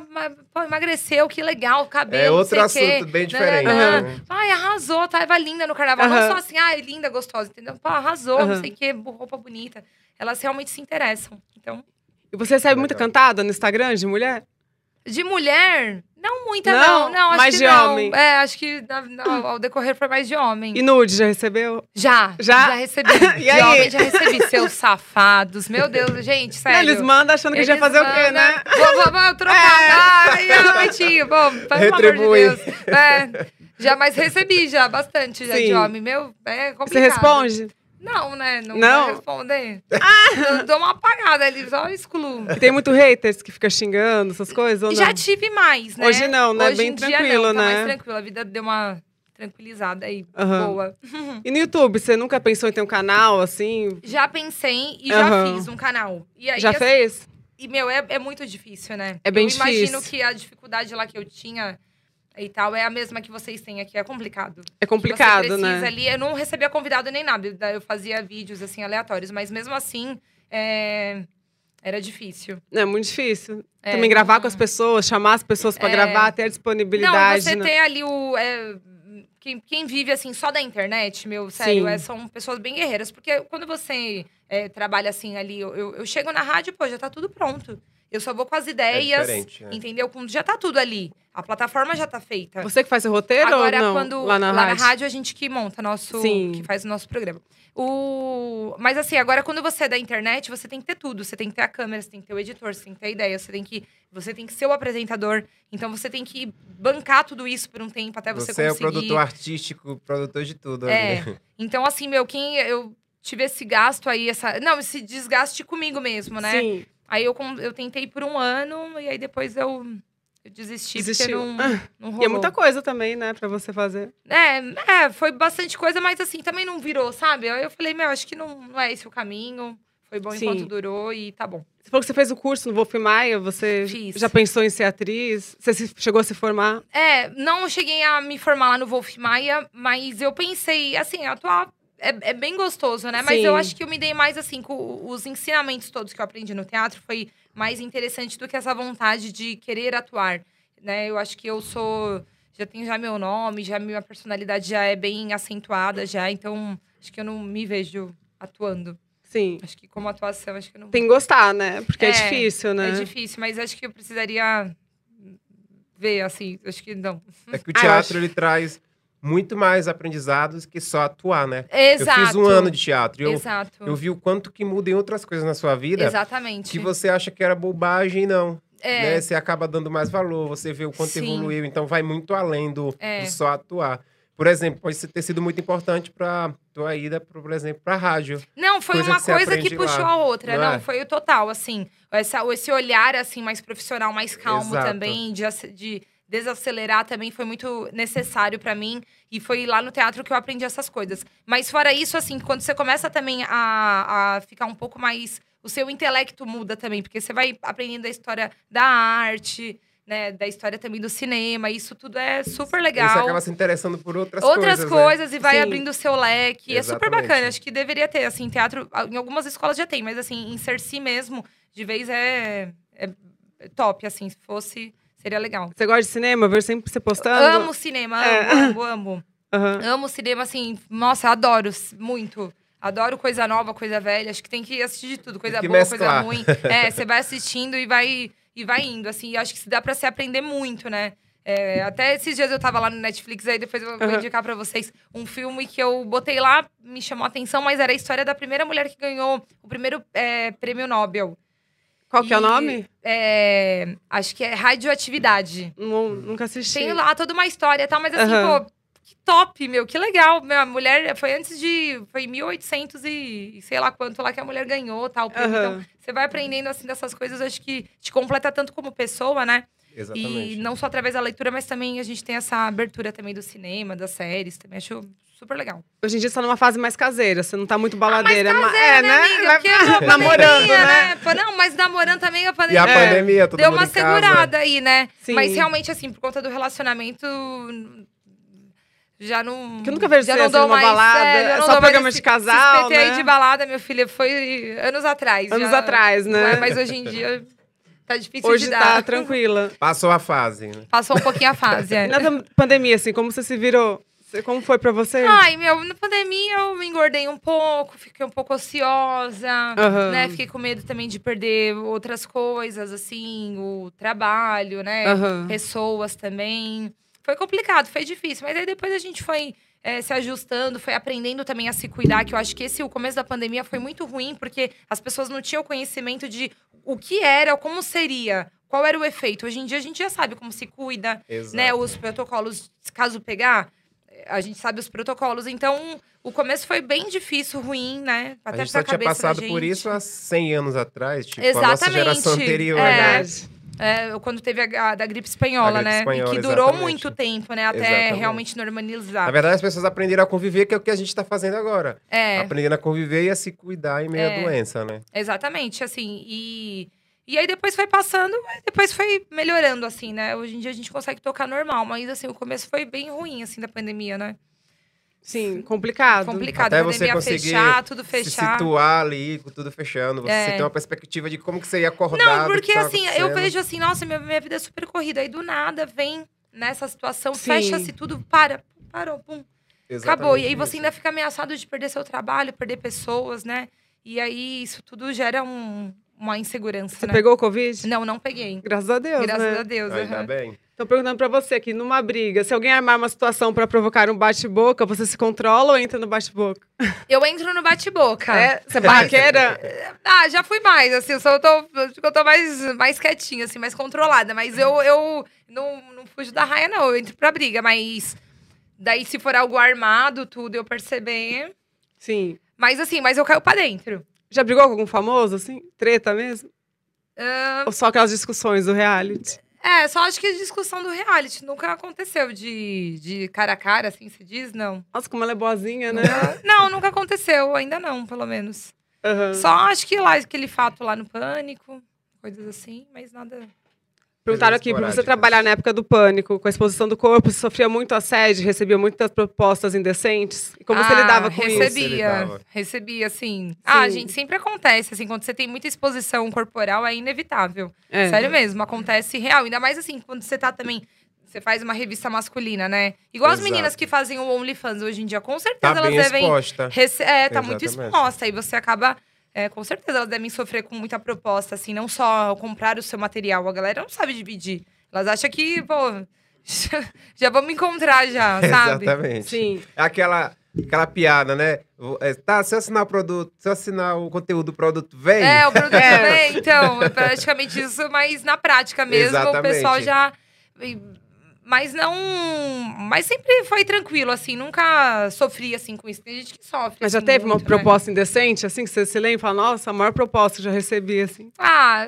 pô, emagreceu, que legal, cabelo, É não outro sei o quê. assunto bem diferente. Né? Ai, arrasou, tava linda no carnaval. Aham. Não só assim, ai, linda, gostosa, entendeu? Pô, arrasou, não sei o quê, roupa bonita. Elas realmente se interessam. Então, E você recebe muita cantada no Instagram de mulher? de mulher, não muita, Não? não. Não, acho Mais que de não. homem. É, acho que na- na- ao decorrer foi mais de homem. E nude, já recebeu? Já, Já? já recebi. E de aí? homem já recebi. Seus safados. Meu Deus, gente, sério. Eles mandam achando que a gente vai Eles fazer o quê, né? Vou, vou, vou trocar. É. Ai, realmente, bom, pelo amor de. Deus. É, já, mas recebi já, bastante já de Sim. homem. Meu, é complicado. Você responde? Não, né? Não, Não? responder. Eu dou uma apagada ali, só excluo. E tem muito haters que fica xingando essas coisas? Já tive mais, né? Hoje não, né? Hoje Bem em dia tranquilo, não, tá né? mais tranquilo. A vida deu uma tranquilizada aí, Aham. boa. E no YouTube, você nunca pensou em ter um canal assim? Já pensei e já Aham. fiz um canal. E aí, Já assim, fez? E, meu, é, é muito difícil, né? É bem eu imagino difícil. que a dificuldade lá que eu tinha e tal é a mesma que vocês têm aqui. É complicado. É complicado, você precisa né? ali. Eu não recebia convidado nem nada. Eu fazia vídeos, assim, aleatórios. Mas mesmo assim, é, era difícil. É muito difícil. É, Também gravar não- com as pessoas, chamar as pessoas pra É. gravar, ter a Não, disponibilidade. você né? ter ali o... é, quem, quem vive, assim, só da internet, meu, sério, é, são pessoas bem guerreiras. Porque quando você é, trabalha assim ali, eu, eu- eu chego na rádio, pô, já tá tudo pronto. Eu só vou com as ideias, diferente, né? entendeu? Já tá tudo ali. A plataforma já tá feita. Você que faz o roteiro Agora, ou não? quando lá na rádio? a gente que monta nosso. Sim. Que faz o nosso programa. O... Mas assim, agora quando você é da internet, você tem que ter tudo. Você tem que ter a câmera, você tem que ter o editor, você tem que ter a ideia, você tem que. Você tem que ser o apresentador. Então você tem que bancar tudo isso por um tempo até você, Você é o conseguir. produtor artístico, produtor de tudo. É. ali. Então, assim, meu, quem. Eu tive esse gasto aí, essa. Não, esse desgaste comigo mesmo, né? Sim. Aí eu, com- eu tentei por um ano e aí depois eu, eu desisti Desistiu. porque não, não rolou. E é muita coisa também, né, pra você fazer. É, é, foi bastante coisa, mas assim, também não virou, sabe? Aí eu falei, meu, acho que não, não é esse o caminho. Foi bom Sim. enquanto durou e tá bom. Você falou que você fez o curso no Wolf Maia, você Fiz. já pensou em ser atriz? Você se- chegou a se formar? É, não cheguei a me formar lá no Wolf Maia, mas eu pensei, assim, atuar é, é bem gostoso, né? Mas Sim. eu acho que eu me dei mais, assim, com os ensinamentos todos que eu aprendi no teatro. Foi mais interessante do que essa vontade de querer atuar, né? Eu acho que eu sou... Já tenho já meu nome, já minha personalidade já é bem acentuada já. Então, acho que eu não me vejo atuando. Sim. Acho que como atuação, acho que eu não... Tem que gostar, né? Porque é, É, difícil, né? É difícil, mas acho que eu precisaria ver, assim. Acho que não. É que o Ah, teatro acho- ele traz muito mais aprendizados que só atuar, né? Exato. Eu fiz um ano de teatro eu, Exato. eu vi o quanto que muda em outras coisas na sua vida Exatamente. que você acha que era bobagem não. É, Né? Você acaba dando mais valor, você vê o quanto Sim. evoluiu, então vai muito além do, É. do só atuar. Por exemplo, pode ter sido muito importante para tua ida, pro- por exemplo, para rádio. Não, foi coisa uma que coisa que puxou lá, a outra. não Não, é? foi o total, assim. Essa, esse olhar, assim, mais profissional, mais calmo Exato. também, de, de desacelerar também foi muito necessário pra mim. E foi lá no teatro que eu aprendi essas coisas. Mas fora isso, assim, quando você começa também a, a ficar um pouco mais... O seu intelecto muda também, porque você vai aprendendo a história da arte, né, da história também do cinema. Isso tudo é super legal. Você acaba se interessando por outras, Outras coisas. coisas, né? e vai Sim. abrindo o seu leque. É super Exatamente. bacana. Acho que deveria ter, assim, teatro. Em algumas escolas já tem, mas assim, em Cerci mesmo, de vez é, é top, assim, se fosse, seria legal. Você gosta de cinema? Eu vejo sempre você postando. Amo cinema, É. amo, amo, amo. Aham. Amo cinema, assim, nossa, adoro muito. Adoro coisa nova, coisa velha. Acho que tem que assistir de tudo. Coisa boa, mesclar. coisa ruim. É, você vai assistindo e vai, e vai indo, assim. E acho que se dá pra se aprender muito, né? É, até esses dias eu tava lá no Netflix, aí depois eu vou Aham. indicar pra vocês um filme que eu botei lá, me chamou a atenção, mas era a história da primeira mulher que ganhou o primeiro é, prêmio Nobel. Qual que é o nome? é, acho que é Radioatividade. Não- nunca assisti. Tem lá toda uma história e tal, mas assim, Aham. pô, que top, meu, que legal. Meu, a mulher foi antes de. Foi em 1800 e e sei lá quanto lá que a mulher ganhou tal. Aham. Então, você vai aprendendo assim dessas coisas, acho que te completa tanto como pessoa, né? Exatamente. E não só através da leitura, mas também a gente tem essa abertura também do cinema, das séries, também acho super legal. Hoje em dia você tá numa fase mais caseira, você não tá muito baladeira. mas ma- caseira, é, né, né? amiga? Vai- Porque a namorando, pandemia, né? Pô, Não, mas namorando também a E pandemia. a É. pandemia, todo Deu uma casa. segurada aí, né? Sim. Mas realmente, assim, por conta do relacionamento. Já não. Porque eu nunca vejo já você não assim dou numa mais, balada, é, é não só dou mais programa esse- de casal, esse PT aí né? de balada, meu filho, foi anos atrás. Anos já- atrás, né? é, Mas hoje em dia tá difícil Hoje de tá dar. tranquila. Passou a fase, né? Passou um pouquinho a fase. é. E na pandemia, assim, como você se virou? Como foi pra você? Ai, meu, na pandemia eu me engordei um pouco, fiquei um pouco ociosa, Aham. né? Fiquei com medo também de perder outras coisas, assim, o trabalho, né? Aham. Pessoas também. Foi complicado, foi difícil, mas aí depois a gente foi eh, se ajustando, foi aprendendo também a se cuidar, que eu acho que esse, o começo da pandemia foi muito ruim, porque as pessoas não tinham conhecimento de o que era, como seria, qual era o efeito. Hoje em dia a gente já sabe como se cuida, Exato. né, os protocolos, caso pegar, a gente sabe os protocolos. Então, o começo foi bem difícil, ruim, né? A Até gente pra só tinha passado por gente. isso há 100 anos atrás, tipo, a nossa Exatamente. geração anterior, É. né? Verdade. É, quando teve a, a da gripe espanhola, A gripe né? espanhola, e que durou exatamente. muito tempo, né? Até Exatamente. realmente normalizar. Na verdade, as pessoas aprenderam a conviver, que é o que a gente tá fazendo agora. é, Aprendendo a conviver e a se cuidar em meio É. à doença, né? exatamente, assim. E, e aí depois foi passando, depois foi melhorando, assim, né? Hoje em dia a gente consegue tocar normal, mas assim, o começo foi bem ruim, assim, da pandemia, né? Sim, complicado. Complicado, Até a você pandemia conseguir fechar, tudo Se fechar. situar ali, com tudo fechando. Você É. ter uma perspectiva de como que você ia acordar. Não, porque assim, eu vejo assim, nossa, minha, minha vida é super corrida. Aí do nada vem nessa situação, fecha-se tudo, para, parou, pum. Exatamente Acabou. E aí você isso. ainda fica ameaçado de perder seu trabalho, perder pessoas, né? E aí isso tudo gera um- uma insegurança, Você né? pegou o Covid? Não, não peguei. Graças a Deus, Graças né? a Deus. Ainda aham. bem. Tô perguntando pra você aqui, numa briga, se alguém armar uma situação pra provocar um bate-boca, você se controla ou entra no bate-boca? Eu entro no bate-boca. É? Você é barraqueira? Ah, já fui mais, assim, eu só tô, eu tô mais, mais quietinha, assim, mais controlada. Mas eu, eu não, não fujo da raia, não. Eu entro pra briga, mas daí se for algo armado, tudo, eu perceber. Sim. Mas assim, mas eu caio pra dentro. Já brigou com algum famoso, assim? Treta mesmo? Ah, Ou só aquelas discussões do reality? é, só acho que a discussão do reality nunca aconteceu de, de cara a cara, assim, se diz, não. Nossa, como ela é boazinha, né? Não, nunca aconteceu, ainda não, pelo menos. Aham. Só acho que lá, aquele fato lá no Pânico, coisas assim, mas nada. Perguntaram aqui, pra você trabalhar na época do pânico, com a exposição do corpo, você sofria muito assédio, recebia muitas propostas indecentes? E como você Ah, lidava com isso? recebia? Recebia, assim. Ah, Sim. gente, sempre acontece, assim, quando você tem muita exposição corporal, é inevitável. É. Sério mesmo, acontece real. Ainda mais assim, quando você tá também. Você faz uma revista masculina, né? Igual as Exato. meninas que fazem o OnlyFans hoje em dia, com certeza Tá elas bem devem. exposta. Rece é, tá muito Exatamente. exposta. E você acaba. É, com certeza elas devem sofrer com muita proposta, assim, não só comprar o seu material. A galera não sabe dividir. Elas acham que, pô, já, vamos encontrar já, sabe? Exatamente. Sim. É aquela, aquela piada, né? O- é, Tá, se eu assinar o produto, se eu assinar o conteúdo do produto, vem. É, o produto É. também, então, é praticamente isso, mas na prática mesmo, o Exatamente. pessoal já. Mas não. Mas sempre foi tranquilo, assim, nunca sofri assim com isso. Tem gente que sofre. Mas já assim, teve uma muito, né? proposta indecente, assim, que você se lembra e fala, nossa, a maior proposta que eu já recebi, assim. Ah,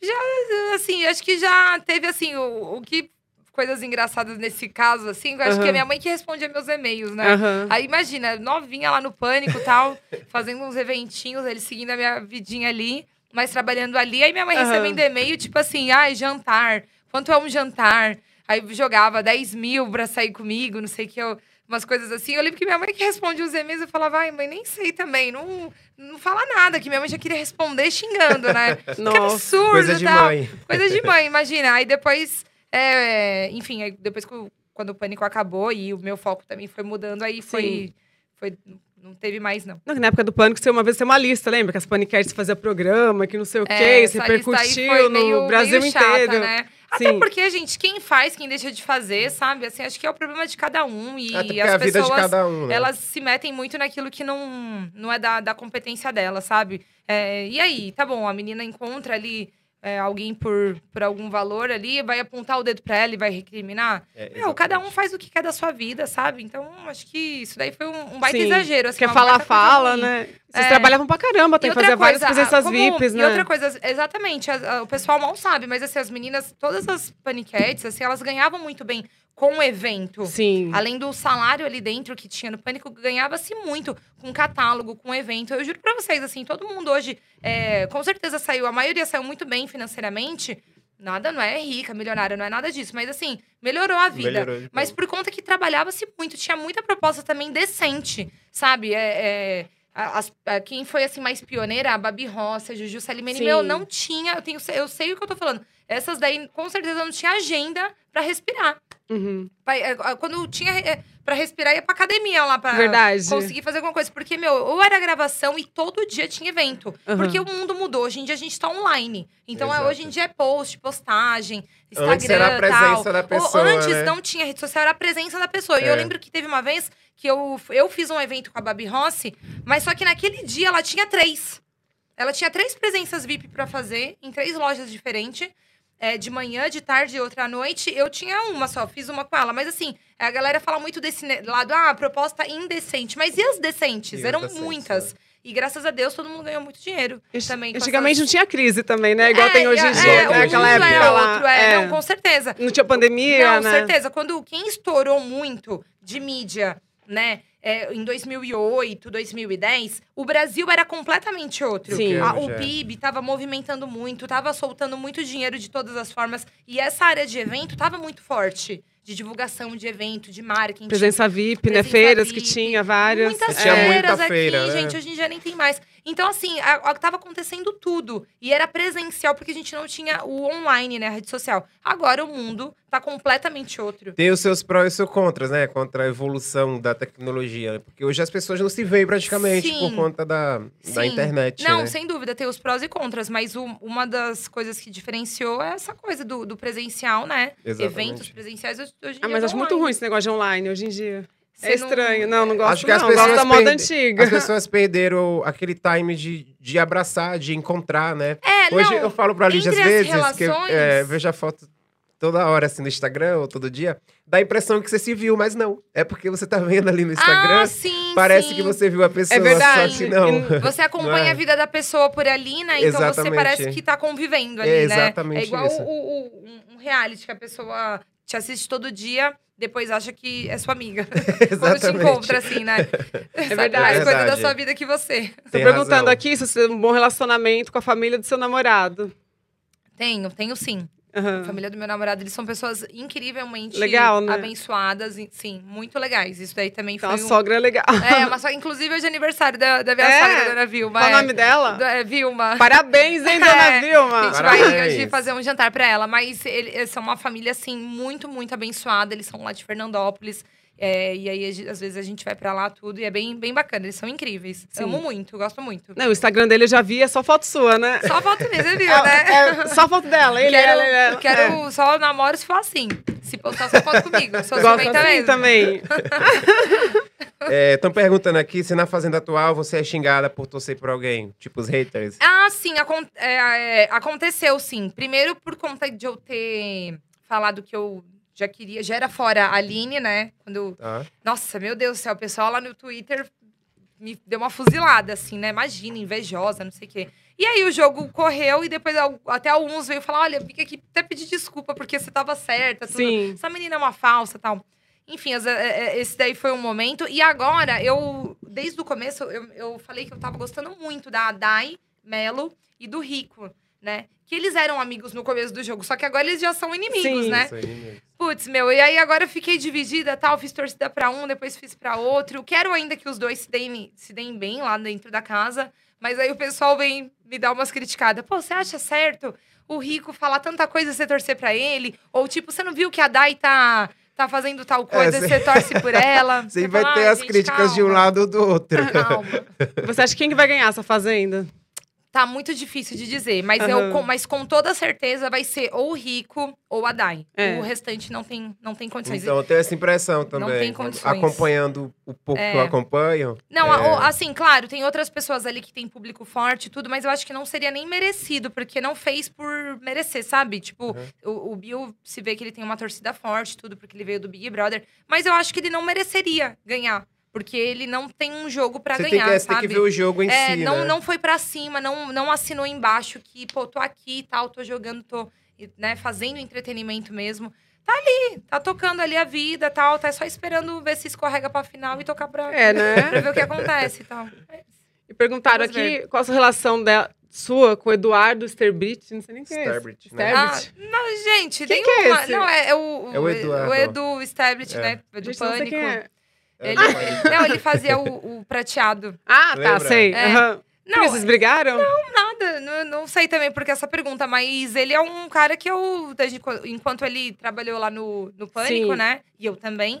já, assim, acho que já teve, assim, o, o que. Coisas engraçadas nesse caso, assim, eu acho que Aham. é minha mãe que respondia meus e-mails, né? Aham. Aí imagina, novinha lá no pânico e tal, fazendo uns eventinhos, ele seguindo a minha vidinha ali, mas trabalhando ali. Aí minha mãe Aham. recebendo e-mail, tipo assim, ai, jantar. Quanto é um jantar? Aí jogava 10 mil pra sair comigo, não sei o que eu umas coisas assim. Eu lembro que minha mãe que responde os e-mails, eu falava, ai, mãe, nem sei também, não, não fala nada, que minha mãe já queria responder xingando, né? Nossa, que absurdo, Coisa de tal. mãe. Coisa de mãe, imagina. Aí depois, é, enfim, aí depois que quando o pânico acabou e o meu foco também foi mudando, aí foi, foi não teve mais, não. Não, na época do Pânico, você uma vez tem uma lista, lembra? Que as Paniquetes faziam programa, que não sei o quê, É, aí repercutiu foi no meio- Brasil meio chata, inteiro. né? Até Sim. porque, gente, quem faz, quem deixa de fazer, sabe? Assim, acho que é o problema de cada um. E Até as é a vida pessoas, de cada um, né? elas se metem muito naquilo que não, não é da, da competência dela, sabe? É, e aí, tá bom, a menina encontra ali é, alguém por, por algum valor ali, vai apontar o dedo pra ela e vai recriminar. É, Meu, cada um faz o que quer da sua vida, sabe? Então, acho que isso daí foi um, um baita Sim. exagero. Assim, Quer falar, fala, né? Vocês É. trabalhavam pra caramba, tem E que outra fazer várias coisa, presenças a- como- VIPs, E né? outra coisa, exatamente, as- a- o pessoal mal sabe, mas assim, as meninas, todas as paniquetes, assim, elas ganhavam muito bem com o evento. Sim. Além do salário ali dentro que tinha no Pânico, ganhava-se muito com catálogo, com evento. Eu juro pra vocês, assim, todo mundo hoje, é, com certeza saiu, a maioria saiu muito bem financeiramente. Nada, não é rica, milionária, não é nada disso. Mas assim, melhorou a vida. Melhorou de Mas por conta que trabalhava-se muito, tinha muita proposta também decente, sabe? É, é, as- a- quem foi assim mais pioneira, a Babi Rossi, a Juju Salimene, Sim. meu, não tinha, eu, tenho, eu sei o que eu tô falando. Essas daí, com certeza, não tinha agenda pra respirar. Uhum. Pra- é, é, Quando tinha é, pra respirar, ia pra academia lá pra Verdade. conseguir fazer alguma coisa. Porque, meu, ou era gravação e todo dia tinha evento. Aham. Porque o mundo mudou. Hoje em dia a gente tá online. Então, é, Exato. hoje em dia é post, postagem, Instagram, Antes era a presença tal. da Ou pessoa, antes né? não tinha rede social, era a presença da pessoa. E eu É. lembro que teve uma vez que eu, eu fiz um evento com a Babi Rossi, mas só que naquele dia ela tinha três. Ela tinha três presenças VIP pra fazer, em três lojas diferentes. É, de manhã, de tarde e outra à noite. Eu tinha uma só, fiz uma com ela. Mas assim, a galera fala muito desse lado, ah, proposta indecente. Mas e as decentes? E Eram decentes, muitas. E graças a Deus todo mundo ganhou muito dinheiro também. com Antigamente essas- não tinha crise também, né? Igual É, tem hoje é, em dia, é, né? o Aquela época lá. outro, é, é. não, com certeza. Não tinha pandemia, Não, né? certeza. Quando quem estourou muito de mídia, né, é, em 2008, 2010, o Brasil era completamente outro. Sim. A- o é. PIB estava movimentando muito, estava soltando muito dinheiro de todas as formas. E essa área de evento estava muito forte. De divulgação de evento, de marketing. Presença VIP, né? Presença Feiras que VIP. tinha várias. Muitas Tinha é. muita feiras feira, aqui, né? gente. Hoje em dia nem tem mais. Então, assim, a, a, tava acontecendo tudo. E era presencial, porque a gente não tinha o online, né? A rede social. Agora o mundo tá completamente outro. Tem os seus prós e os seus contras, né? Contra a evolução da tecnologia. né? Porque hoje as pessoas não se veem praticamente Sim. por conta da, da internet. Não, né? sem dúvida, tem os prós e contras, mas o- uma das coisas que diferenciou é essa coisa do, do presencial, né? Exatamente. Eventos presenciais hoje em Ah, dia mas é acho muito online. ruim esse negócio de online hoje em dia. Você é não- estranho. Não, não gosto Acho que as não. pessoas Gosto da moda antiga. As pessoas perderam aquele time de, de abraçar, de encontrar, né? É, Hoje não, eu falo pra Lídia às vezes que eu relações- é, vejo a foto toda hora assim no Instagram ou todo dia, dá a impressão que você se viu, mas não. É porque você tá vendo ali no Instagram, Ah, sim, parece sim. que você viu a pessoa, verdade. só que não. Você acompanha Não é? a vida da pessoa por ali, né? Então você Exatamente. parece que tá convivendo ali, É né? exatamente É igual isso. o- o- um reality que a pessoa te assiste todo dia, depois acha que é sua amiga. Quando te encontra, assim, né? É verdade. É coisa da verdade. sua vida que você. Tô Tem perguntando razão. aqui se você tem um bom relacionamento com a família do seu namorado. Tenho, tenho sim. Aham. A família do meu namorado, eles são pessoas incrivelmente Legal, né? abençoadas. Sim, muito legais. Isso daí também Então, foi a um... sogra é legal. É, uma sogra, inclusive hoje é aniversário da, da minha É? sogra, Dona Vilma. Qual o é. nome dela? Da- é, Vilma. Parabéns, hein, dona É. A Vilma? gente vai Parabéns. hoje fazer um jantar pra ela, mas ele- eles são uma família, assim, muito, muito abençoada. Eles são lá de Fernandópolis. É, e aí, às vezes, a gente vai pra lá tudo e é bem, bem bacana. Eles são incríveis. Sim. Amo muito, gosto muito. Não, o Instagram dele eu já vi, é só foto sua, né? Só foto mesmo, você viu, É, né? é só foto dela, ele, quero, ela, ela. quero só namoro se for assim. Se postar só foto comigo. Sou Gosto assim também. Estão perguntando aqui se na Fazenda atual você é xingada por torcer por alguém, tipo os haters. Ah, sim, acon- é, é, aconteceu sim. Primeiro por conta de eu ter falado que eu já queria, já era fora a Aline, né? Quando Tá? Nossa, meu Deus do céu, o pessoal lá no Twitter me deu uma fuzilada, assim, né? Imagina, invejosa, não sei o quê. E aí o jogo correu e depois até alguns veio falar: olha, fica aqui até pedir desculpa porque você tava certa. Tudo. Sim. Essa menina é uma falsa tal. Enfim, as- é, é, esse daí foi um momento. E agora, eu, desde o começo, eu, eu falei que eu tava gostando muito da Dai, Melo e do Rico. Né? Que eles eram amigos no começo do jogo, só que agora eles já são inimigos, Sim. né? Putz, meu, e aí agora eu fiquei dividida, tal, fiz torcida pra um, depois fiz pra outro. Quero ainda que os dois se deem, se deem bem lá dentro da casa, mas aí o pessoal vem me dar umas criticadas. Pô, você acha certo o Rico falar tanta coisa e você torcer pra ele? Ou tipo, você não viu que a Dai tá, tá fazendo tal coisa e cê- você torce por ela? Você Você vai fala, ter "Ai, as gente, críticas de um calma, lado ou do outro. Calma. Você acha que quem que vai ganhar essa fazenda? Tá muito difícil de dizer, mas, Aham. eu, com, mas com toda certeza vai ser ou o Rico ou a Dai. É. O restante não tem, não tem condições. Então, eu tenho essa impressão também. tem condições. Acompanhando o pouco que eu É. acompanho. Não, é, assim, claro, tem outras pessoas ali que tem público forte e tudo, mas eu acho que não seria nem merecido, porque não fez por merecer, sabe? Tipo, o, o Bill se vê que ele tem uma torcida forte tudo, porque ele veio do Big Brother, mas eu acho que ele não mereceria ganhar, porque ele não tem um jogo pra você tem ganhar, que, você tem sabe? que ver o jogo em É, si, não, né? não foi pra cima, não, não assinou embaixo que, pô, tô aqui e tal, tô jogando, tô né, fazendo entretenimento mesmo. Tá ali, tá tocando ali a vida tal, tá só esperando ver se escorrega pra final e tocar pra, É, né? pra ver o que acontece e tal. É. E perguntaram Vamos aqui qual a sua relação dela, sua com o Eduardo Sterbrit, não sei nem quem é esse. Starbrit, né? Ah, não, gente, Quem tem que é uma. esse? não, é, é o, É o Eduardo. o Edu Stablet, É. né? Do Gente, não sei Pânico. É. Ele, não, ele- não, ele fazia o, o prateado. Ah, tá, Lembra? sei. É. Por Não, vocês brigaram? nada. Não, não sei também porque essa pergunta, mas ele é um cara que eu, desde qu- enquanto ele trabalhou lá no, no Pânico, Sim. né? E eu também.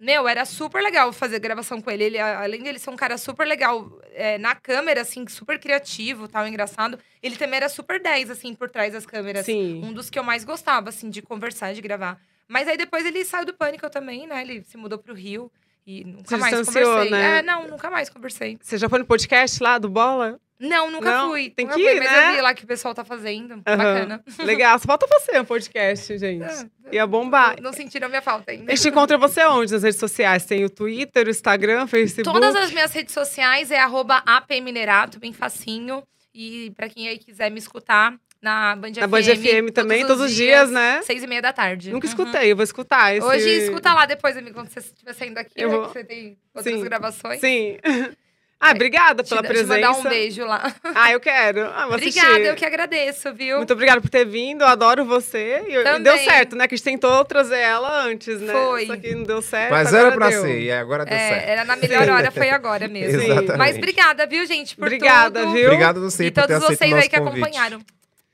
Meu, era super legal fazer gravação com ele. ele além dele ser um cara super legal é, na câmera, assim, super criativo, tal, engraçado. Ele também era super 10, assim, por trás das câmeras. Sim. Um dos que eu mais gostava, assim, de conversar, de gravar. Mas aí depois ele saiu do Pânico também, né? Ele se mudou pro Rio. E nunca Se mais conversei. né? É, não, nunca mais conversei. Você já foi no podcast lá do Bola? Não, nunca Não? fui. Tem nunca que fui, ir, mas né? eu vi lá que o pessoal tá fazendo. Aham. Bacana. Legal, só falta você um podcast, gente. É. Ia bombar. Não, não sentiram minha falta ainda. A gente encontra você onde nas redes sociais? Tem o Twitter, o Instagram, Facebook? Todas as minhas redes sociais é apminerato, bem facinho. E pra quem aí quiser me escutar, na Band Na Band FM também, todos os dias, né? Seis e meia da tarde. Nunca Uhum. escutei, eu vou escutar. Esse... Hoje, escuta lá depois, amigo, quando você estiver saindo aqui, Eu né, vou- que você tem outras Sim. gravações. Sim. Ah, obrigada Te, pela te presença. mandar um beijo lá. Ah, eu quero. Ah, vou assistir. Obrigada, eu que agradeço, viu? Muito obrigada por ter vindo, eu adoro você. E, e Também. deu certo, né? Que a gente tentou trazer ela antes, né? Foi. Só que não deu certo. Mas era pra deu. ser, e agora deu É, certo. era na melhor hora, foi agora mesmo. Sim. Exatamente. Mas obrigada, viu, gente, por Obrigada, tudo. viu? Obrigado você E todos vocês aí que convite. acompanharam.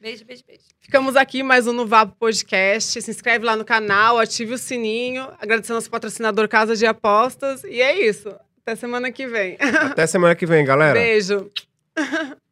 Beijo, beijo, beijo. Ficamos aqui mais um no Vapo Podcast. Se inscreve lá no canal, ative o sininho. Agradecendo ao nosso patrocinador Casa de Apostas. E é isso. Até semana que vem. Até semana que vem, galera. Beijo.